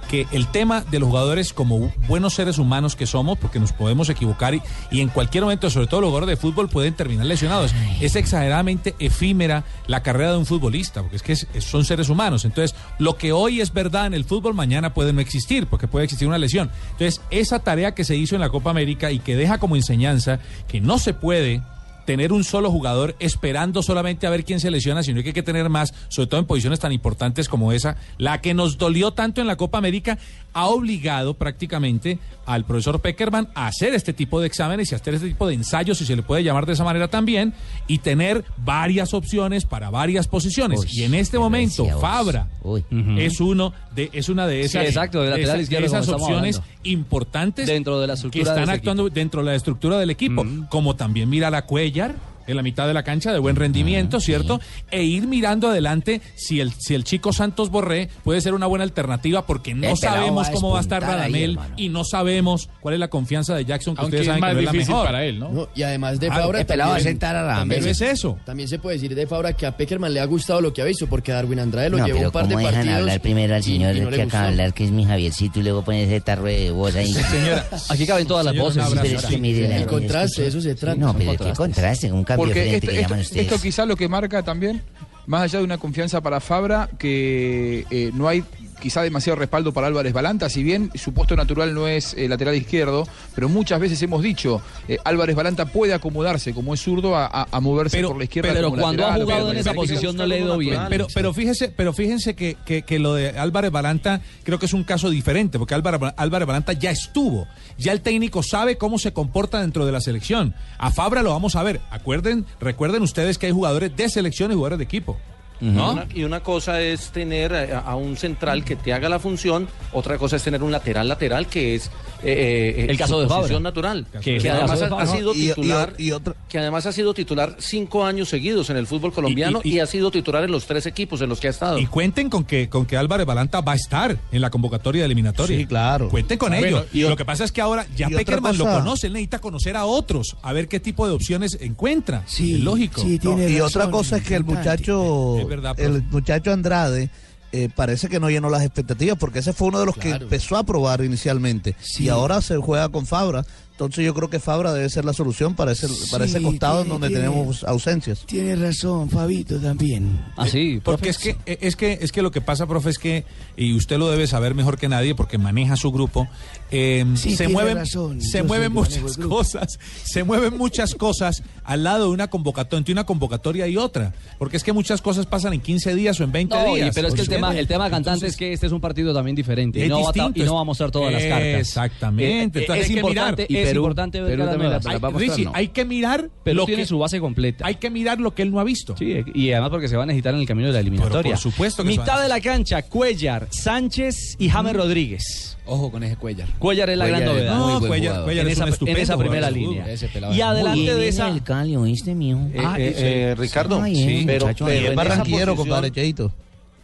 Que el tema de los jugadores como buenos seres humanos que somos, porque nos podemos equivocar y, y en cualquier momento, sobre todo los jugadores de fútbol, pueden terminar lesionados. Es exageradamente efímera la carrera de un futbolista, porque es que es- son seres humanos. Entonces, lo que hoy es verdad en el fútbol, mañana puede no existir, porque puede existir una lesión. Entonces, esa tarea que se hizo en la Copa América y que deja como enseñanza que no se puede tener un solo jugador esperando solamente a ver quién se lesiona, sino que hay que tener más, sobre todo en posiciones tan importantes como esa, la que nos dolió tanto en la Copa América, ha obligado prácticamente al profesor Peckerman a hacer este tipo de exámenes y a hacer este tipo de ensayos, si se le puede llamar de esa manera también, y tener varias opciones para varias posiciones. Uy, y en este momento. Fabra Uy. es uno de, es una de Sí, esas, exacto, de lateral esas opciones hablando. importantes Dentro de la que estructura de están actuando dentro de la estructura del equipo, como también mira la Cuellar en la mitad de la cancha de buen rendimiento, ¿cierto? E ir mirando adelante si el, si el chico Santos Borré puede ser una buena alternativa porque no El sabemos va cómo va a estar ahí, Radamel hermano. y no sabemos cuál es la confianza de Jackson que Aunque ustedes es saben más que no es la difícil mejor. para él, ¿no? No, y además de Ah, Fabra pelado va a también- sentar a Radamel. también- Pero es eso. También se puede decir de Fabra que a Peckerman le ha gustado lo que ha visto porque Darwin Andrade lo No, llevó un par de ¿cómo partidos. dejan hablar primero al señor y no que acaba de hablar, que es mi Javiercito, y luego pone ese tarro de voz ahí? Señora, aquí caben todas las voces. un abrazo. Pero es que mire, la- El contraste, eso se trata. No, pero qué contraste, un cambio Porque esto, que esto- esto quizá lo que marca también, más allá de una confianza para Fabra, que eh, no hay quizá demasiado respaldo para Álvarez Balanta, si bien su puesto natural no es eh, lateral izquierdo, pero muchas veces hemos dicho, eh, Álvarez Balanta puede acomodarse como es zurdo a, a- a moverse por la izquierda. pero como cuando ha lateral, jugado pero en esa posición no le ha ido bien. natural. Pero, pero fíjese, pero fíjense que, que- que lo de Álvarez Balanta creo que es un caso diferente, porque Álvarez, Álvarez Balanta ya estuvo. Ya el técnico sabe cómo se comporta dentro de la selección. A Fabra lo vamos a ver. Acuerden, recuerden ustedes que hay jugadores de selección y jugadores de equipo. ¿No? Una- y una cosa es tener a, a un central que te haga la función, otra cosa es tener un lateral lateral que es eh, eh, El caso su de Fabra. natural, Que además ha, sido Y- y- titular, y otra- que además ha sido titular cinco años seguidos en el fútbol colombiano y, y- ha sido titular en los tres equipos en los que ha estado. Y cuenten con que, con que Álvarez Balanta va a estar en la convocatoria de eliminatoria. Sí, claro. Cuenten con Bueno, ello. y lo que pasa es que ahora ya Peckerman lo conoce, él necesita conocer a otros, a ver qué tipo de opciones encuentra. Sí, es lógico. No, y otra cosa es que el muchacho, verdad, el muchacho Andrade eh, parece que no llenó las expectativas porque ese fue uno de los que empezó a probar inicialmente. Y ahora se juega con Fabra. Entonces yo creo que Fabra debe ser la solución para ese, para ese costado en tiene- donde tiene- tenemos ausencias. Tiene razón, Fabito también. Ah, sí, Porque es que, es que es que lo que pasa, profe, es que, y usted lo debe saber mejor que nadie porque maneja su grupo, eh, Sí, se mueven, razón, se yo mueven muchas cosas, se mueven muchas cosas al lado de una convocatoria, entre una convocatoria y otra. Porque es que muchas cosas pasan en 15 días o en 20 No, y- días. pero es que el tema, el tema cantante es que este es un partido también diferente y no, va a ta- distinto, y no es- va a mostrar todas las cartas. Exactamente, Eh, entonces es que importante, mirar. Es importante ver cada nueva. Hay- Richie, hay que mirar Pero lo tiene que su base completa. hay que mirar lo que él no ha visto. Sí, y además porque se va a necesitar en el camino de la eliminatoria. Pero por supuesto que se Mitad van a- de la cancha, Cuellar, Sánchez y James Rodríguez. Ojo con ese Cuellar. Cuellar es la gran es novedad. muy No, buen Cuellar, jugador. Cuellar en es esa, un estupendo en esa jugador primera de línea. fútbol. Ese pelado Y es muy adelante de esa. el Cali, ¿oíste, mijo? Eh, Ah, eh, eh, Ricardo, Ay, eh, pero, muchacho, pero en esa barranquillero, posición- compadre Cheito.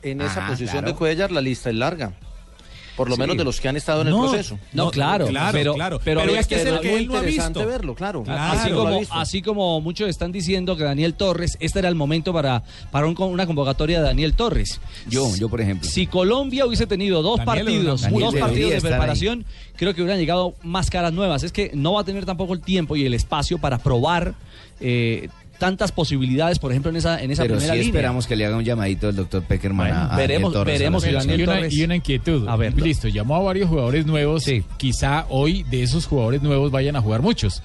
En esa Ah, posición claro. de Cuellar la lista es larga. Por lo Sí. menos de los que han estado en No, el proceso. No, claro, claro, pero, claro. pero, Pero había es que es el que él no ha visto. verlo, claro. Claro. Así como, así como muchos están diciendo que Daniel Torres, este era el momento para, para un- una convocatoria de Daniel Torres. Yo, yo por ejemplo. Si Colombia hubiese tenido dos Daniel partidos, Daniel dos partidos de preparación, creo que hubieran llegado más caras nuevas. Es que no va a tener tampoco el tiempo y el espacio para probar eh, tantas posibilidades, por ejemplo, en esa, en esa Pero sí primera línea. esperamos que le haga un llamadito el doctor Peckerman Bueno, a- veremos- Daniel Torres veremos a si la Daniel y, una, y una inquietud. A ver, Listo, llamó a varios jugadores nuevos. Quizá hoy de esos jugadores nuevos vayan a jugar muchos.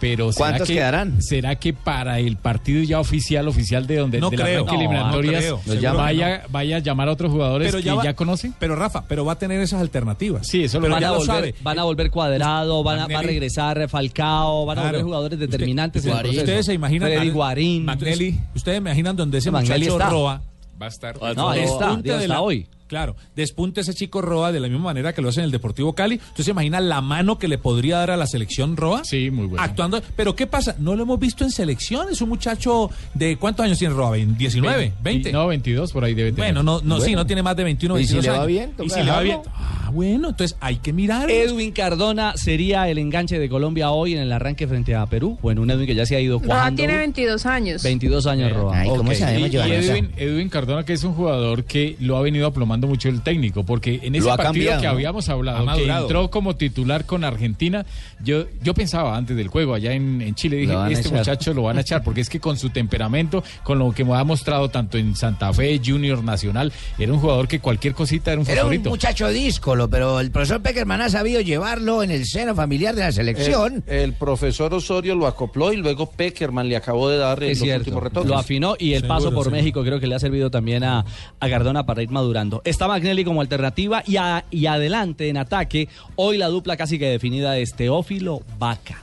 Pero ¿será ¿Cuántos que, quedarán? ¿Será que para el partido ya oficial, oficial de donde No de creo. No, eliminatorias, no creo. vaya, vaya a llamar a otros jugadores Pero que ya ya, va- conoce? Pero Rafa, pero va a tener esas alternativas. Sí, eso lo van, ya a lo volver, sabe. van a volver cuadrado, van a, va a regresar Falcao, van a volver jugadores determinantes. Ustedes se imaginan Freddy Guarín. Magnelli, ustedes imaginan donde ese Magnelli muchacho está. Roa Va a estar. No, ahí está, Dios de está la- hoy. Claro, despunte ese chico Roa de la misma manera que lo hace en el Deportivo Cali. Entonces se imagina la mano que le podría dar a la selección Roa. Sí, muy bueno. Actuando. Pero ¿qué pasa? No lo hemos visto en selección. Es un muchacho de ¿cuántos años tiene Roa? ¿19? ¿20? No, 22 por ahí debe tener. Bueno, no, no, sí, no tiene más de 21, ¿Y si 22 le va bien? Y ¿Toca si le va bien. Ah, bueno, entonces hay que mirar. Edwin Cardona sería el enganche de Colombia hoy en el arranque frente a Perú. Bueno, un Edwin que ya se ha ido Roa tiene 22 años. 22 años, Roa. Ok. sabemos, Y-? Edwin, Edwin Cardona, que es un jugador que lo ha venido aplomando mucho el técnico, porque en ese partido cambiado, que habíamos Ha hablado, que entró como titular con Argentina, yo, yo pensaba antes del juego allá en, en Chile, dije, este echar. muchacho lo van a echar, porque es que con su temperamento, con lo que me ha mostrado tanto en Santa Fe, Junior Nacional, era un jugador que cualquier cosita era un Era un favorito. muchacho díscolo, pero el profesor Peckerman ha sabido llevarlo en el seno familiar de la selección. El, el profesor Osorio lo acopló y luego Peckerman le acabó de dar Es los cierto, últimos retoques. lo afinó y el paso por seguro. México creo que le ha servido también a, a Cardona para ir madurando. Está Magnelli como alternativa y, a- y adelante en ataque. Hoy la dupla casi que definida es Teófilo Vaca.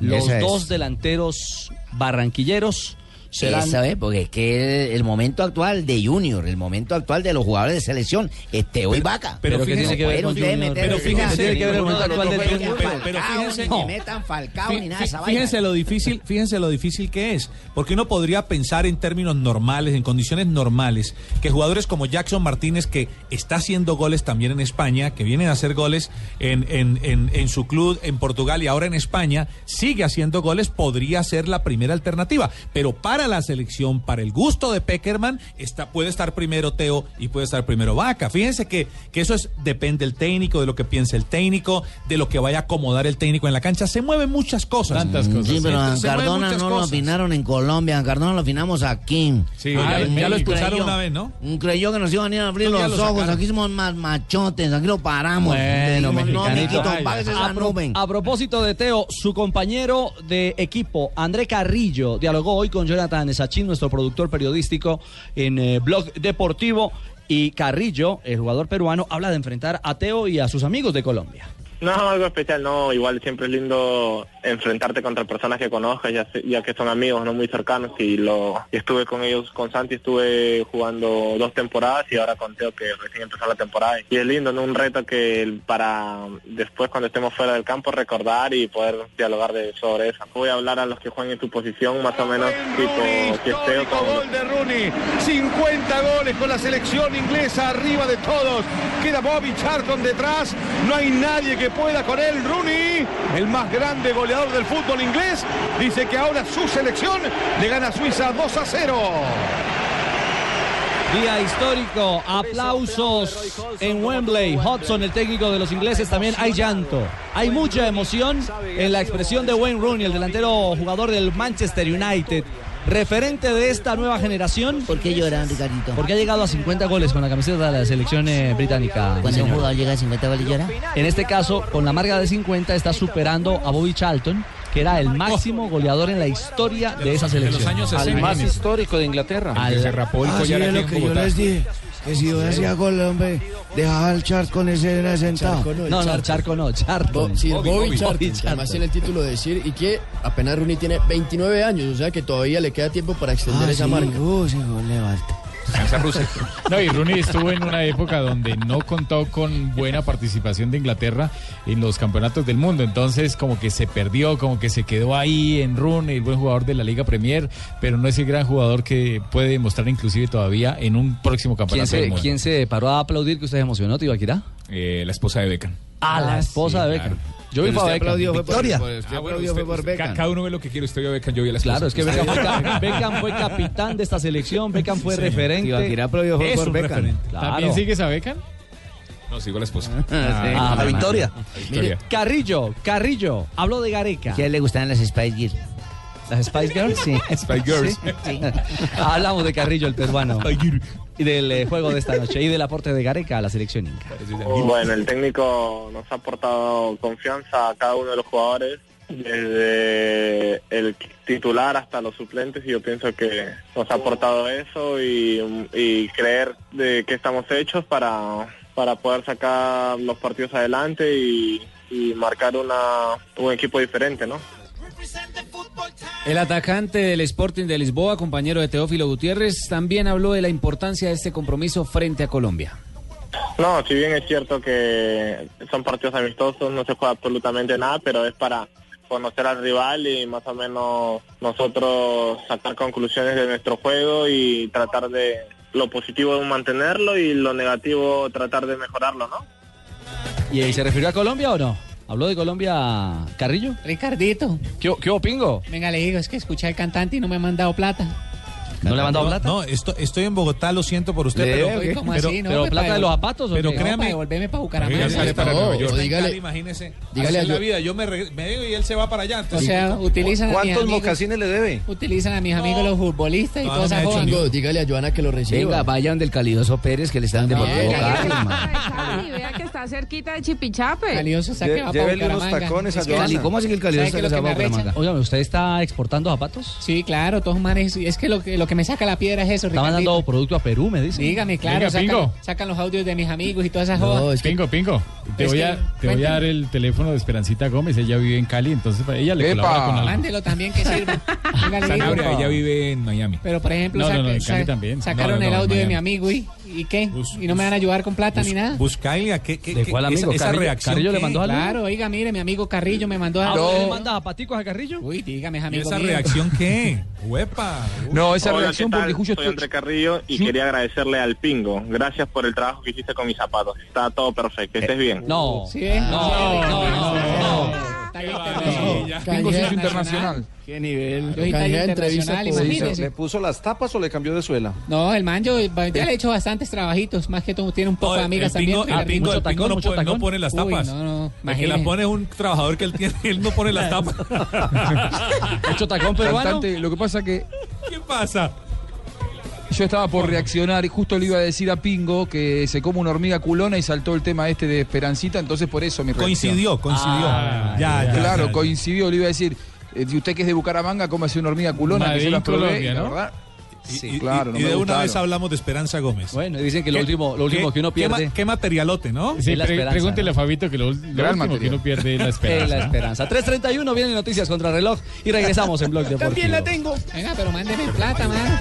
Los es. dos delanteros barranquilleros serán... Eso es, porque es que el, el momento actual de Junior, el momento actual de los jugadores de selección, este hoy vaca. pero ¿qué tiene que ver con Junior? Pero fíjense- tiene que ver el momento actual del Junior. Pero- pero fíjense- No metan Falcao Fí- ni nada de esa vaina. Fíjense lo difícil, fíjense lo difícil que es, porque uno podría pensar en términos normales, en condiciones normales, que jugadores como Jackson Martínez, que está haciendo goles también en España, que vienen a hacer goles en, en, en, en su club en Portugal y ahora en España, sigue haciendo goles, podría ser la primera alternativa. Pero para la selección, para el gusto de Peckerman, está, puede estar primero Teo y puede estar primero Vaca. Fíjense que, que eso es, depende del técnico, de lo que piense el técnico, de lo que vaya a acomodar el técnico en la cancha. Se mueven muchas cosas. Tantas cosas. Sí, pero a Cardona no lo cosas. opinaron en Colombia, a Cardona lo opinamos aquí. Sí, ya- ya lo expulsaron creyó- una vez, ¿no? Creyó que nos iban a ir a abrir los lo ojos, sacaron. aquí somos más machotes, aquí lo paramos. Bueno, dijimos, no, mexicanito. mijito, bájese esa a, pro- nube. a propósito de Teo, su compañero de equipo, André Carrillo, dialogó hoy con Jonathan Sachin, nuestro productor periodístico en eh, Blog Deportivo. Y Carrillo, el jugador peruano, habla de enfrentar a Teo y a sus amigos de Colombia. No, algo especial, no. Igual siempre es lindo enfrentarte contra personas que conozcas, ya, ya que son amigos, no muy cercanos. Y lo y estuve con ellos, con Santi, estuve jugando dos temporadas y ahora con Teo, que recién empezó la temporada. Y es lindo, ¿no? Un reto que para después, cuando estemos fuera del campo, recordar y poder dialogar de, sobre eso. Voy a hablar a los que jueguen en tu posición, más o menos, tipo, Teo, con- gol de Rooney, 50 goles con la selección inglesa arriba de todos. Queda Bobby Charlton detrás, no hay nadie que pueda con él. Rooney, el más grande goleador del fútbol inglés, dice que ahora su selección le gana a Suiza 2 a 0. Día histórico, aplausos en Wembley. Hudson, el técnico de los ingleses, también hay llanto. Hay mucha emoción en la expresión de Wayne Rooney, el delantero jugador del Manchester United. Referente de esta nueva generación. ¿Por qué lloran, Ricardito? Porque ha llegado a 50 goles con la camiseta de la selección eh, británica. Cuando un jugador llega a 50 goles llora. En este caso, con la marca de 50, está superando a Bobby Charlton, que era el máximo goleador en la historia de esa selección. Al más histórico de Inglaterra. Al- que se rapó el Así collar aquí lo en que yo les dije. Que si yo hacía gol, hombre, dejaba el chart con ese era sentado. No, no, Charco no, Charlton. Bo- sí, Bobby, Bobby Bobby Charlton. además tiene el título de decir y que apenas Rooney tiene 29 años, o sea que todavía le queda tiempo para extender Ah, esa sí, marca. uh, sí, gol No, y Rooney estuvo en una época donde no contó con buena participación de Inglaterra en los campeonatos del mundo. Entonces, como que se perdió, como que se quedó ahí en Rooney, el buen jugador de la Liga Premier, pero no es el gran jugador que puede demostrar inclusive todavía en un próximo ¿Quién campeonato del se, mundo. ¿Quién se paró a aplaudir que usted se emocionó, Tibaquirá? Eh, la esposa de Beckham. Ah, la esposa de Beckham. Yo vi a usted Beckham. fue Victoria. por- usted aplaudió, fue por Beckham. Cada uno ve lo que quiere. Usted vio a Beckham, yo vi a la esposa. Claro, es que Beckham fue, Beckham fue capitán de esta selección, Beckham fue Sí. referente. Tibaquirá aplaudió, fue por Beckham. ¿También sigues a Beckham? No, sigo a la esposa. Ah, a Victoria. A Victoria. Carrillo, Carrillo, habló de Gareca. ¿Qué le gustan las Spice Girls? ¿Las Spice Girls? Sí. Spice Girls. Sí. Hablamos de Carrillo, el peruano. Y del eh, juego de esta noche y del aporte de Gareca a la selección inca. Bueno, el técnico nos ha aportado confianza a cada uno de los jugadores, desde el titular hasta los suplentes, y yo pienso que nos ha aportado eso y, y creer de que estamos hechos para, para poder sacar los partidos adelante y, y marcar una, un equipo diferente, ¿no? El atacante del Sporting de Lisboa, compañero de Teófilo Gutiérrez, también habló de la importancia de este compromiso frente a Colombia. No, si bien es cierto que son partidos amistosos, no se juega absolutamente nada, pero es para conocer al rival y más o menos nosotros sacar conclusiones de nuestro juego y tratar de lo positivo mantenerlo y lo negativo tratar de mejorarlo, ¿no? ¿Y ahí se refirió a Colombia o no? ¿Habló de Colombia Carrillo? Ricardito. ¿Qué, qué hubo, pingo? Venga, le digo, es que escuché al cantante y no me ha mandado plata. ¿No le ha mandado plata? No, esto- estoy en Bogotá, lo siento por usted, ¿Le pero, o qué? ¿Cómo pero- así? No, ¿Pero pues, plata de los zapatos o pero qué? No, créame- para para Bucaramanga. sale para no, Nueva York. o dígale- Cali, imagínese. dígale a la yo- vida. Yo me, re- me digo y él se va para allá. O entonces- sea, utilizan ¿Cuántos amigos, mocasines le debe? utilizan a mis amigos los futbolistas y No, toda no me esa ha hecho joda. ni- Pingo, dígale a Joana que lo reciba. Venga, vayan del Calidoso Pérez que le están de Deportivo Venga, Cali, venga. hermano. Cali, vea que está cerquita de Chipichape. Calioso saque va para unos Bucaramanga. tacones a Joana. ¿cómo así que el Calidoso ¿Sabe qué es está lo que me para? Bucaramanga? Oigan, ¿usted está exportando zapatos? Sí, claro, todos manes. Es que lo que, lo que me saca la piedra es eso, Está Ricardito. mandando producto a Perú, me dice. Dígame, claro, Venga, sacan, Pingo. sacan los audios de mis amigos y toda esa No, joda. es que Pingo, Pingo. Te, voy que- a, te voy a dar el teléfono de Esperancita Gómez. Ella vive en Cali, entonces para ella le ¡Epa! colabora con algo. Mándelo también que sirva. Sanabria, ella vive en Miami. Pero por ejemplo, No, no, no, saca- en Cali sa- también. sacaron No, no, el no, audio de mi amigo y, ¿y qué? Bus- ¿Y no me van a ayudar con plata ni nada? Buscailia, ¿qué, qué, ¿De qué- cuál amigo? Esa, Carrillo- reacción. Carrillo le mandó algo? Claro, oiga, mire, mi amigo Carrillo me mandó ¿Ah, a... usted le manda zapaticos a Carrillo? Uy, dígame, amigo ¿Y esa reacción qué? Huepa. No, esa reacción ¿qué tal? porque justo Soy estoy- André Carrillo y quería agradecerle al Pingo. Gracias por el trabajo que hiciste con mis zapatos. Está todo perfecto. Que estés bien. No. No, no, no, no. Talla internacional. Internacional. ¿Qué nivel? Internacional, imagínese. ¿Le puso las tapas o le cambió de suela? No, el man yo ya le he hecho bastantes trabajitos, más que todo tiene un poco de amigas también. el pingo, el pingo tacón, no, pone, las Uy, tapas. no, no, que las pone es un trabajador que él tiene, él no pone las tapas. Mucho tacón peruano. Lo que pasa que ¿Qué pasa? Yo estaba por reaccionar y justo le iba a decir a Pingo que se come una hormiga culona y saltó el tema este de Esperancita, entonces por eso mi reacción. Coincidió, coincidió. Ah, ya, ya, Claro, ya, ya. coincidió, le iba a decir, eh, si usted que es de Bucaramanga, cómase una hormiga culona, que se las probé, Colombia, y la ¿no? verdad, y- claro, no y de una gustaron. vez hablamos de Esperanza Gómez. Bueno, dicen que lo ¿Qué- último, lo último qué- que uno qué ma- pierde Qué, materialote, ¿no? Sí, Es la pre- esperanza, pregúntele ¿no? a Fabito que lo, lo último que material. uno pierde es la es esperanza. la esperanza. 3.31 vienen noticias contra reloj y regresamos en Blog Deportivo. También la tengo. Venga, pero mándeme plata, man.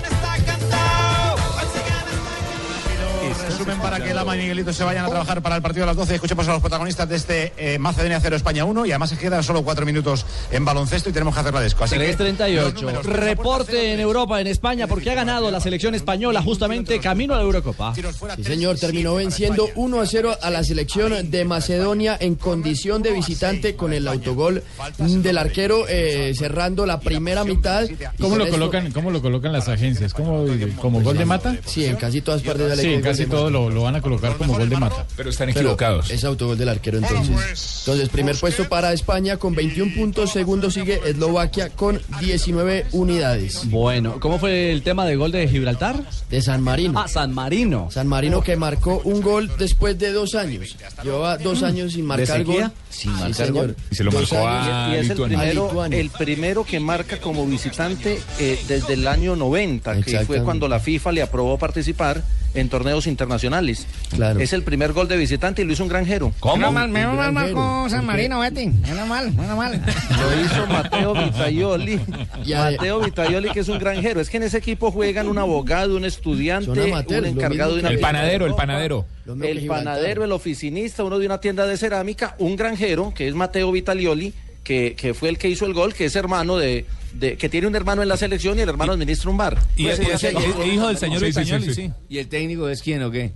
Resumen para que Lama y Miguelito se vayan a trabajar para el partido de las 12. Escuchemos a los protagonistas de este eh, Macedonia 0 España 1 y además se quedan solo cuatro minutos en baloncesto y tenemos que hacer la desco. Así que, los 3.38. números- Reporte en Europa, en España, porque ha ganado la selección española justamente camino a la Eurocopa. Sí, señor, terminó venciendo 1 a 0 a la selección de Macedonia en condición de visitante con el autogol del arquero eh, cerrando la primera mitad. ¿Cómo lo colocan, cómo lo colocan las agencias? ¿Como, como gol de mata? Sí, en casi todas partes de la Sí, en casi todo lo, lo van a colocar como gol de mata. Pero están Pero equivocados. Es autogol del arquero entonces. Entonces, primer puesto para España con 21 puntos, segundo sigue Eslovaquia con 19 unidades. Bueno, ¿cómo fue el tema del gol de Gibraltar? De San Marino. Ah, San Marino. San Marino que marcó un gol después de dos años. Llevaba dos años sin marcar gol. Sin Sí, marcar gol. Y se lo Dos marcó a y es el Lituania. primero, Lituania. el primero que marca como visitante eh, desde el año 90, que fue cuando la FIFA le aprobó participar en torneos internacionales. Claro. Es el primer gol de visitante y lo hizo un granjero. ¿Cómo? mal, menos mal marcó San Marino, Betty. Menos mal, menos mal. Lo hizo Mateo Vitaioli. Mateo Vitaioli, que es un granjero. Es que en ese equipo juegan un abogado, un estudiante, Son amateurs, un encargado de una El panadero, el panadero. El panadero, el oficinista, uno de una tienda de cerámica, un granjero, que es Mateo Vitalioli, que, que fue el que hizo el gol, que es hermano de, de- que tiene un hermano en la selección y el hermano administra un bar. Y Pues, hijo del señor Sí, sí, sí, Vitagnoli, sí. sí. ¿Y el técnico es quién o qué?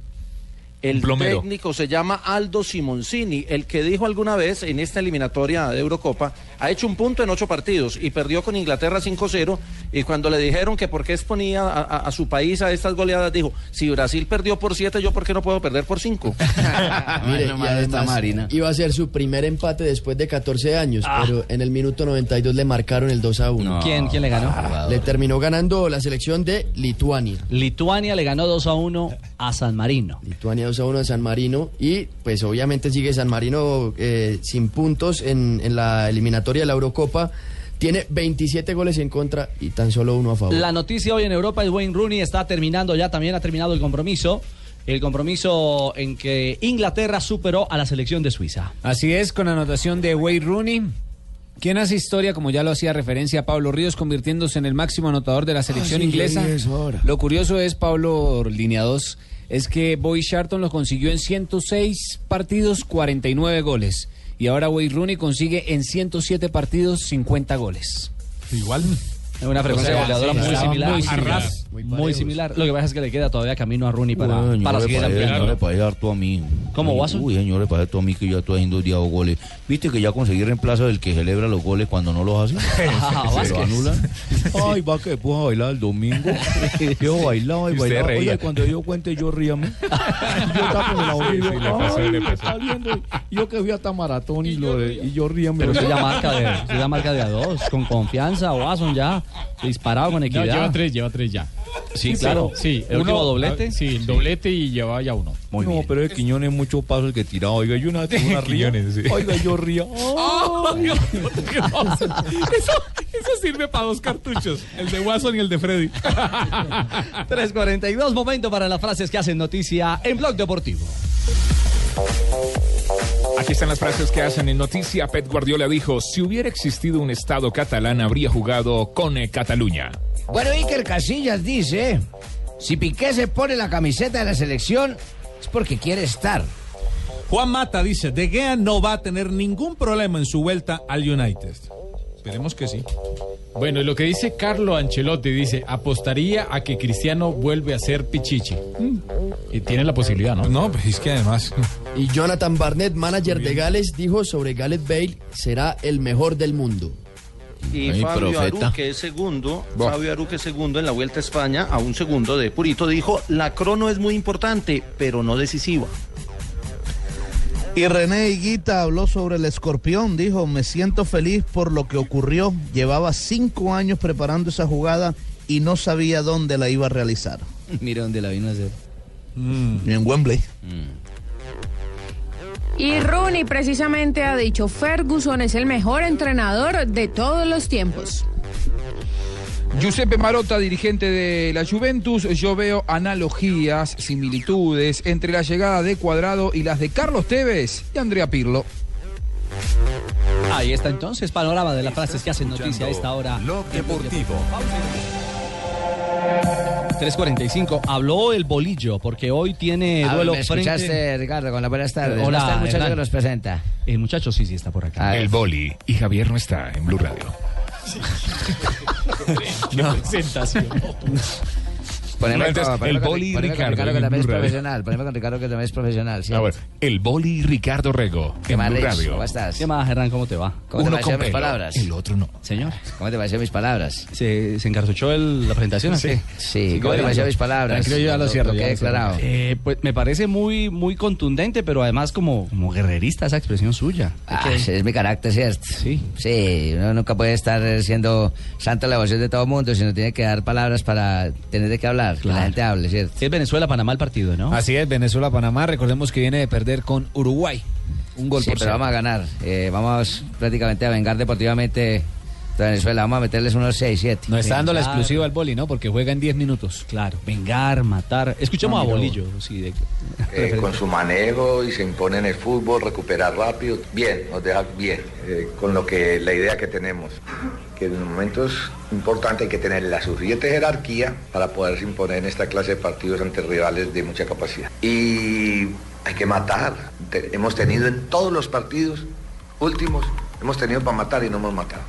El Plomero. técnico se llama Aldo Simoncini, el que dijo alguna vez en esta eliminatoria de Eurocopa, ha hecho un punto en ocho partidos y perdió con Inglaterra 5-0 y cuando le dijeron que por qué exponía a, a- a su país a estas goleadas, dijo, si Brasil perdió por siete, yo por qué no puedo perder por cinco. Mire, y nomás esta además Marina. iba a ser su primer empate después de 14 años, Ah. pero en el minuto 92 le marcaron el 2 a 1. ¿Quién, quién le ganó? Le terminó ganando la selección de Lituania. Lituania le ganó 2 a 1 a San Marino. Lituania 2 a 1 a San Marino y pues obviamente sigue San Marino eh, sin puntos en, en la eliminatoria de la Eurocopa. Tiene 27 goles en contra y tan solo uno a favor. La noticia hoy en Europa es Wayne Rooney está terminando ya, también ha terminado el compromiso. El compromiso en que Inglaterra superó a la selección de Suiza. Así es, con anotación de Wayne Rooney. Quien hace historia, como ya lo hacía referencia Pablo Ríos, convirtiéndose en el máximo anotador de la selección sí, inglesa. Lo curioso es, Pablo, línea 2, es que Boy Sharton lo consiguió en 106 partidos, 49 goles. Y ahora Wayne Rooney consigue en 107 partidos, 50 goles. Igual. Es una frecuencia O sea, goleadora sí, muy similar. muy similar. Arras. Muy, similar. Lo que pasa es que le queda todavía camino a Rooney para, Bueno, para seguir ampliando. no le parece harto a mí. ¿Cómo, Uy, Watson? Uy, señor, le parece harto a mí que yo estoy haciendo día goles. ¿Viste que ya conseguí reemplazo del que celebra los goles cuando no los hace? Ah, Se lo anulan. Ay, va que puso a bailar el domingo. Yo bailaba y bailaba. y cuando yo cuente, yo ríame. yo tapo la Sí, yo, sí, le pasó, ay, le me pasó. está viendo. Yo que fui hasta maratón y, lo de, y yo ríame. Pero usted ya marca de, usted ya marca de a dos, con confianza, Watson ya, disparado con No, equidad. lleva tres, lleva tres ya. Sí, claro. Sí, ¿El último doblete? Sí, el doblete y llevaba ya uno. no, pero es Quiñones mucho paso el que tiraba. Oiga, yo una una ría. Sí. Oiga, yo ría. eso, eso sirve para dos cartuchos, el de Watson y el de Freddy. 3.42, momento para las frases que hacen noticia en Blog Deportivo. Aquí están las frases que hacen en noticia. Pep Guardiola dijo, si hubiera existido un estado catalán, habría jugado con eh, Cataluña. Bueno, Iker Casillas dice, si Piqué se pone la camiseta de la selección, es porque quiere estar. Juan Mata dice, De Gea no va a tener ningún problema en su vuelta al United. Esperemos que sí. Bueno, y lo que dice Carlo Ancelotti, dice, apostaría a que Cristiano vuelve a ser Pichichi. Y tiene la posibilidad, ¿no? No, pues es que además... Y Jonathan Barnett, manager de Gales, dijo sobre Gareth Bale, será el mejor del mundo. Y Ay, Fabio profeta. Aru, que es segundo, Buah. Fabio Aru, que es segundo en la Vuelta a España, a un segundo de Purito, dijo, la crono es muy importante, pero no decisiva. Y René Higuita habló sobre el escorpión, dijo, me siento feliz por lo que ocurrió. Llevaba cinco años preparando esa jugada y no sabía dónde la iba a realizar. Mira dónde la vino a hacer. En Wembley. Y Rooney precisamente ha dicho, Ferguson es el mejor entrenador de todos los tiempos. Giuseppe Marotta, dirigente de la Juventus, yo veo analogías, similitudes entre la llegada de Cuadrado y las de Carlos Tevez y Andrea Pirlo. Ahí está entonces, panorama de las frases que hacen noticia a esta hora. Deportivo. 3.45, habló el bolillo, porque hoy tiene Ah, duelo ¿Me frente... escuchaste, Ricardo, con las buenas tardes? Hola, ¿No está el muchacho Hernán. que nos presenta? El muchacho sí, sí está por acá. El boli. Y Javier no está en Blue Radio. No. presentación. Poneme No, entonces, el boli con Ricardo Ricardo, que también es profesional. Poneme con Ricardo, que también es profesional. ¿sí? Ah, bueno. El boli Ricardo Rego ¿Qué en más, Blue Alex? Radio. ¿Cómo estás? ¿Qué más, Hernán? ¿Cómo te va? ¿Cómo te Uno parecieron con mis palabras? el otro no. Señor, ¿Cómo te parecieron mis palabras? ¿se, se encartuchó el- la presentación? Sí. Sí. Sí, ¿cómo te parecieron mis palabras? Tranquilo, yo ya lo que he declarado. Eh, pues me parece muy, muy contundente, pero además como, como guerrerista esa expresión suya. Ah, es mi carácter, ¿cierto? Sí. Sí, uno nunca puede estar siendo santo de la devoción de todo el mundo, sino tiene que dar palabras para tener de qué hablar, que la gente hable, ¿cierto? Es Venezuela-Panamá el partido, ¿no? Así es, Venezuela-Panamá. Recordemos que viene de perder con Uruguay. Un gol Sí, por pero cero. vamos a ganar. Eh, vamos prácticamente a vengar deportivamente Venezuela. Vamos a meterles unos 6, 7. Nos está dando la exclusiva al boli, ¿no? Porque juega en 10 minutos. Claro, vengar, matar. Escuchemos No, a Bolillo. Sí, de- Eh, con su manejo y se impone en el fútbol, recuperar rápido, bien, nos deja bien, eh, con lo que la idea que tenemos, que en momentos importantes hay que tener la suficiente jerarquía para poderse imponer en esta clase de partidos ante rivales de mucha capacidad. Y hay que matar, Te- hemos tenido en todos los partidos últimos, hemos tenido para matar y no hemos matado.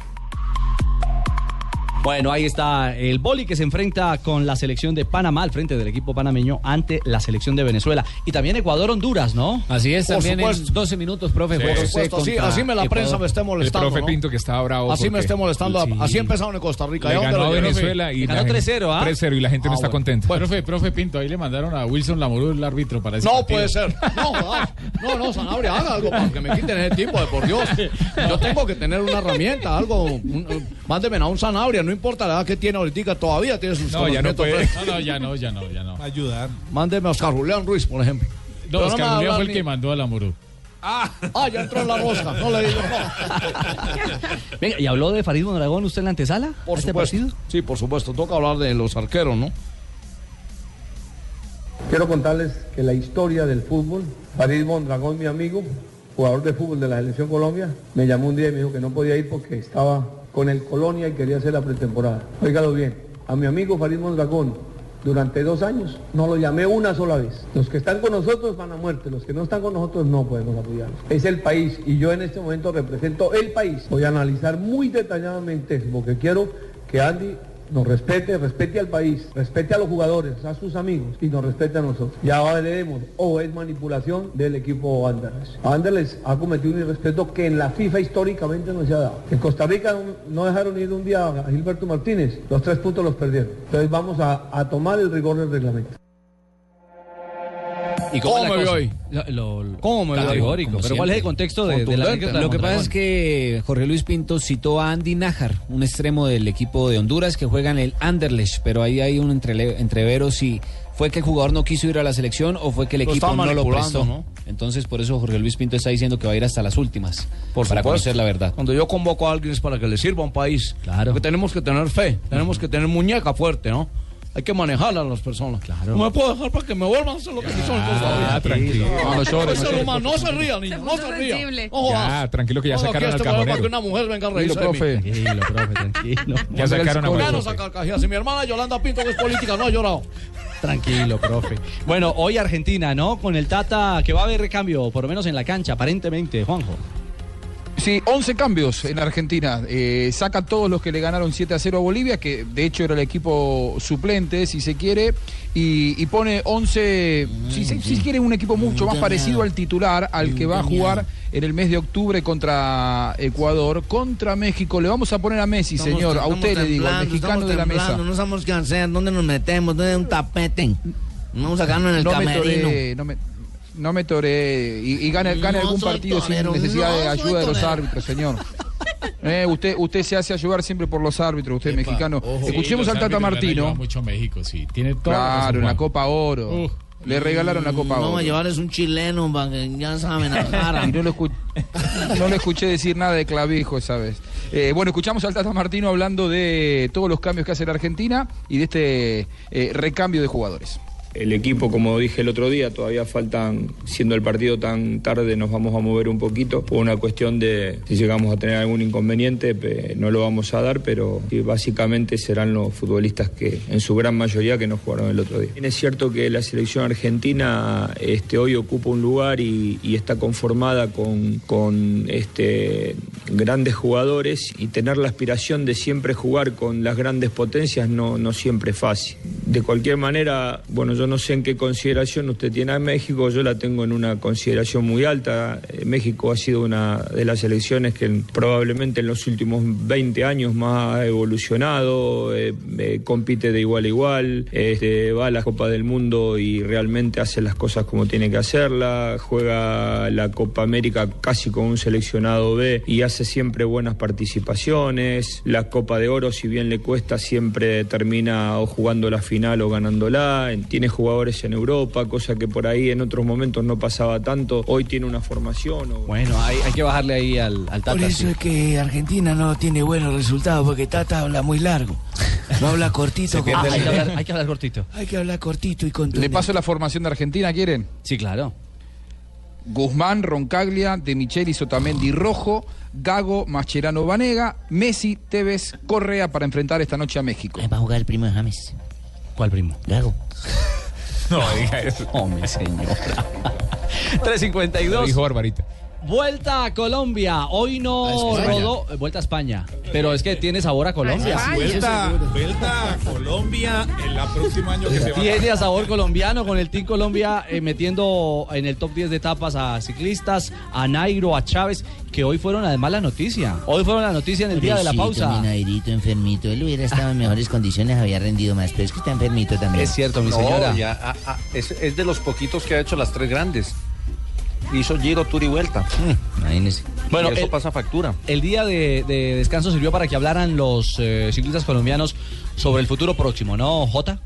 Bueno, ahí está el boli que se enfrenta con la selección de Panamá al frente del equipo panameño ante la selección de Venezuela. Y también Ecuador-Honduras, ¿no? Así es, Por también en supuesto. 12 minutos, profe. Sí, por supuesto, así, así me la prensa me esté molestando. El profe ¿no? Pinto que está bravo. Así me esté molestando. Sí. Así empezaron en Costa Rica. Le ¿Y a dónde ganó a? Venezuela y Ganó la gente- 3-0, ¿ah? 3-0 y la gente no Ah, está bueno. contenta. profe, profe Pinto, ahí le mandaron a Wilson Lamorú el árbitro para ese No partido. puede ser. No, ah, no, no, Sanabria, haga algo para que me quiten ese tipo de por Dios. Yo tengo que tener una herramienta, algo. un- un- mándeme a un Sanabria, no importa la edad que tiene ahorita, todavía tiene sus No, ya no puede. No, no, ya no, ya no, ya no. Ayudar. Mándeme a Oscar Julián Ruiz, por ejemplo. No, Pero Oscar a Julián fue el ni- que mandó a Lamorú. Ah, ya entró en la rosca, no le digo no. Venga, ¿y habló de Farid Mondragón usted en la antesala? Por este supuesto. partido? Sí, por supuesto. Toca hablar de los arqueros, ¿no? Quiero contarles que la historia del fútbol, Farid Mondragón, mi amigo, jugador de fútbol de la Selección Colombia, me llamó un día y me dijo que no podía ir porque estaba con el Colonia y quería hacer la pretemporada. Óigalo bien, a mi amigo Farid Mondragón, durante dos años, no lo llamé una sola vez. Los que están con nosotros van a muerte, los que no están con nosotros no podemos apoyarlos. Es el país y yo en este momento represento el país. Voy a analizar muy detalladamente eso, porque quiero que Andy nos respete, respete al país, respete a los jugadores, a sus amigos y nos respete a nosotros. Ya veremos, o es manipulación del equipo Anderlecht. Anderlecht ha cometido un irrespeto que en la FIFA históricamente no se ha dado. En Costa Rica no- dejaron ir un día a Gilberto Martínez, los tres puntos los perdieron. Entonces vamos a tomar el rigor del reglamento. ¿Y ¿Cómo me vio hoy? Lo- lo- ¿Cómo me? Categórico. Como Pero ¿cuál es el contexto de, de la Lo que pasa es que Jorge Luis Pinto citó a Andy Nájar, un extremo del equipo de Honduras que juega en el Anderlecht, pero ahí hay un entrevero si fue que el jugador no quiso ir a la selección o fue que el Lo equipo no lo prestó. ¿no? Entonces por eso Jorge Luis Pinto está diciendo que va a ir hasta las últimas Por para supuesto. conocer la verdad. Cuando yo convoco a alguien es para que le sirva a un país. Claro. Porque tenemos que tener fe, tenemos que tener muñeca fuerte, ¿no? Hay que manejar a las personas. Claro. No me puedo dejar para que me vuelvan a hacer lo que son. Ah, tranquilo. No, no no llore. humano, no se ría, niño, no se ría. No. Ya, tranquilo que ya No, sacaron al este programa para que una mujer venga a reírse de mí. profe. Tranquilo, profe, tranquilo. Ya sacaron a no cajitas. Si mi hermana Yolanda Pinto, que es política, no ha llorado. Tranquilo, profe. Bueno, hoy Argentina, ¿no? Con el Tata, que va a haber recambio, por lo menos en la cancha, aparentemente, Juanjo. Sí, 11 cambios en Argentina. Eh, saca todos los que le ganaron 7 a 0 a Bolivia, que de hecho era el equipo suplente, si se quiere, y, y pone 11, si, se- si quiere, un equipo mucho más parecido al titular, al que va a jugar en el mes de octubre contra Ecuador, contra México. Le vamos a poner a Messi, Estamos- señor, a usted le digo, al mexicano de la mesa. No sabemos qué hacer, dónde nos metemos, dónde hay un tapete. Vamos a sacarnos en el no me camerino. toré, no me, no me toré y, y gane, gane No algún partido torero, sin necesidad no de ayuda de los árbitros, señor. Eh, usted, usted se hace ayudar siempre por los árbitros, usted mexicano. Escuchemos Sí, al Tata Martino. mucho México, sí. Tiene todo. Claro, una Copa Oro. Le regalaron la Copa Vamos Oro. a llevarles un chileno para que ya saben a cara. No, lo no le escuché decir nada de clavijo esa vez. Eh, bueno, escuchamos al Tata Martino hablando de todos los cambios que hace la Argentina y de este eh, recambio de jugadores. El equipo, como dije el otro día, todavía faltan, siendo el partido tan tarde, nos vamos a mover un poquito por una cuestión de si llegamos a tener algún inconveniente, no lo vamos a dar, pero sí, básicamente serán los futbolistas que, en su gran mayoría, que no jugaron el otro día. Es cierto que la selección argentina este, hoy ocupa un lugar y, está conformada con, este, grandes jugadores y tener la aspiración de siempre jugar con las grandes potencias no, no siempre es fácil. De cualquier manera, bueno, no sé en qué consideración usted tiene a México, yo la tengo en una consideración muy alta. Eh, México ha sido una de las selecciones que en- probablemente en los últimos 20 años más ha evolucionado, eh, eh, compite de igual a igual, este, va a la Copa del Mundo y realmente hace las cosas como tiene que hacerla, juega la Copa América casi con un seleccionado B y hace siempre buenas participaciones. La Copa de Oro, si bien le cuesta, siempre termina o jugando la final o ganándola. Tiene jugadores en Europa, cosa que por ahí en otros momentos no pasaba tanto. Hoy tiene una formación. o- Bueno, hay, hay que bajarle ahí al, al Tata. Por eso sí. es que Argentina no tiene buenos resultados, porque Tata habla muy largo. No habla cortito. Ah, como- hay, que hablar, hay que hablar cortito. Hay que hablar cortito y con Le paso la formación de Argentina, ¿quieren? Sí, claro. Guzmán, Roncaglia, De Michelis, Otamendi, Rojo, Gago, Mascherano, Vanega, Messi, Tevez, Correa para enfrentar esta noche a México. Va a jugar el primo de James. ¿Cuál primo? Gago. No, diga eso. Hombre, señora. Lo 352. dijo Barbarita. Vuelta a Colombia. Hoy no rodó. eh, Vuelta a España. Pero es que tiene sabor a Colombia. Vuelta, vuelta a Colombia el la próximo año que se va. Tiene a sabor colombiano con el Team Colombia eh, metiendo en el top 10 de etapas a ciclistas, a Nairo, a Chávez, que hoy fueron además la noticia. Hoy fueron la noticia en el día de la pausa. Mi Nairito enfermito. Él hubiera estado en mejores condiciones, había rendido más. Pero es que está enfermito también. Es cierto, mi No, señora. ya, ah, ah, es, es de los poquitos que ha hecho las tres grandes. Hizo Giro, Tour y Vuelta. Imagínese. Bueno, y eso el- pasa factura. El día de, de descanso sirvió para que hablaran los eh, ciclistas colombianos sobre el futuro próximo, ¿no, Jota?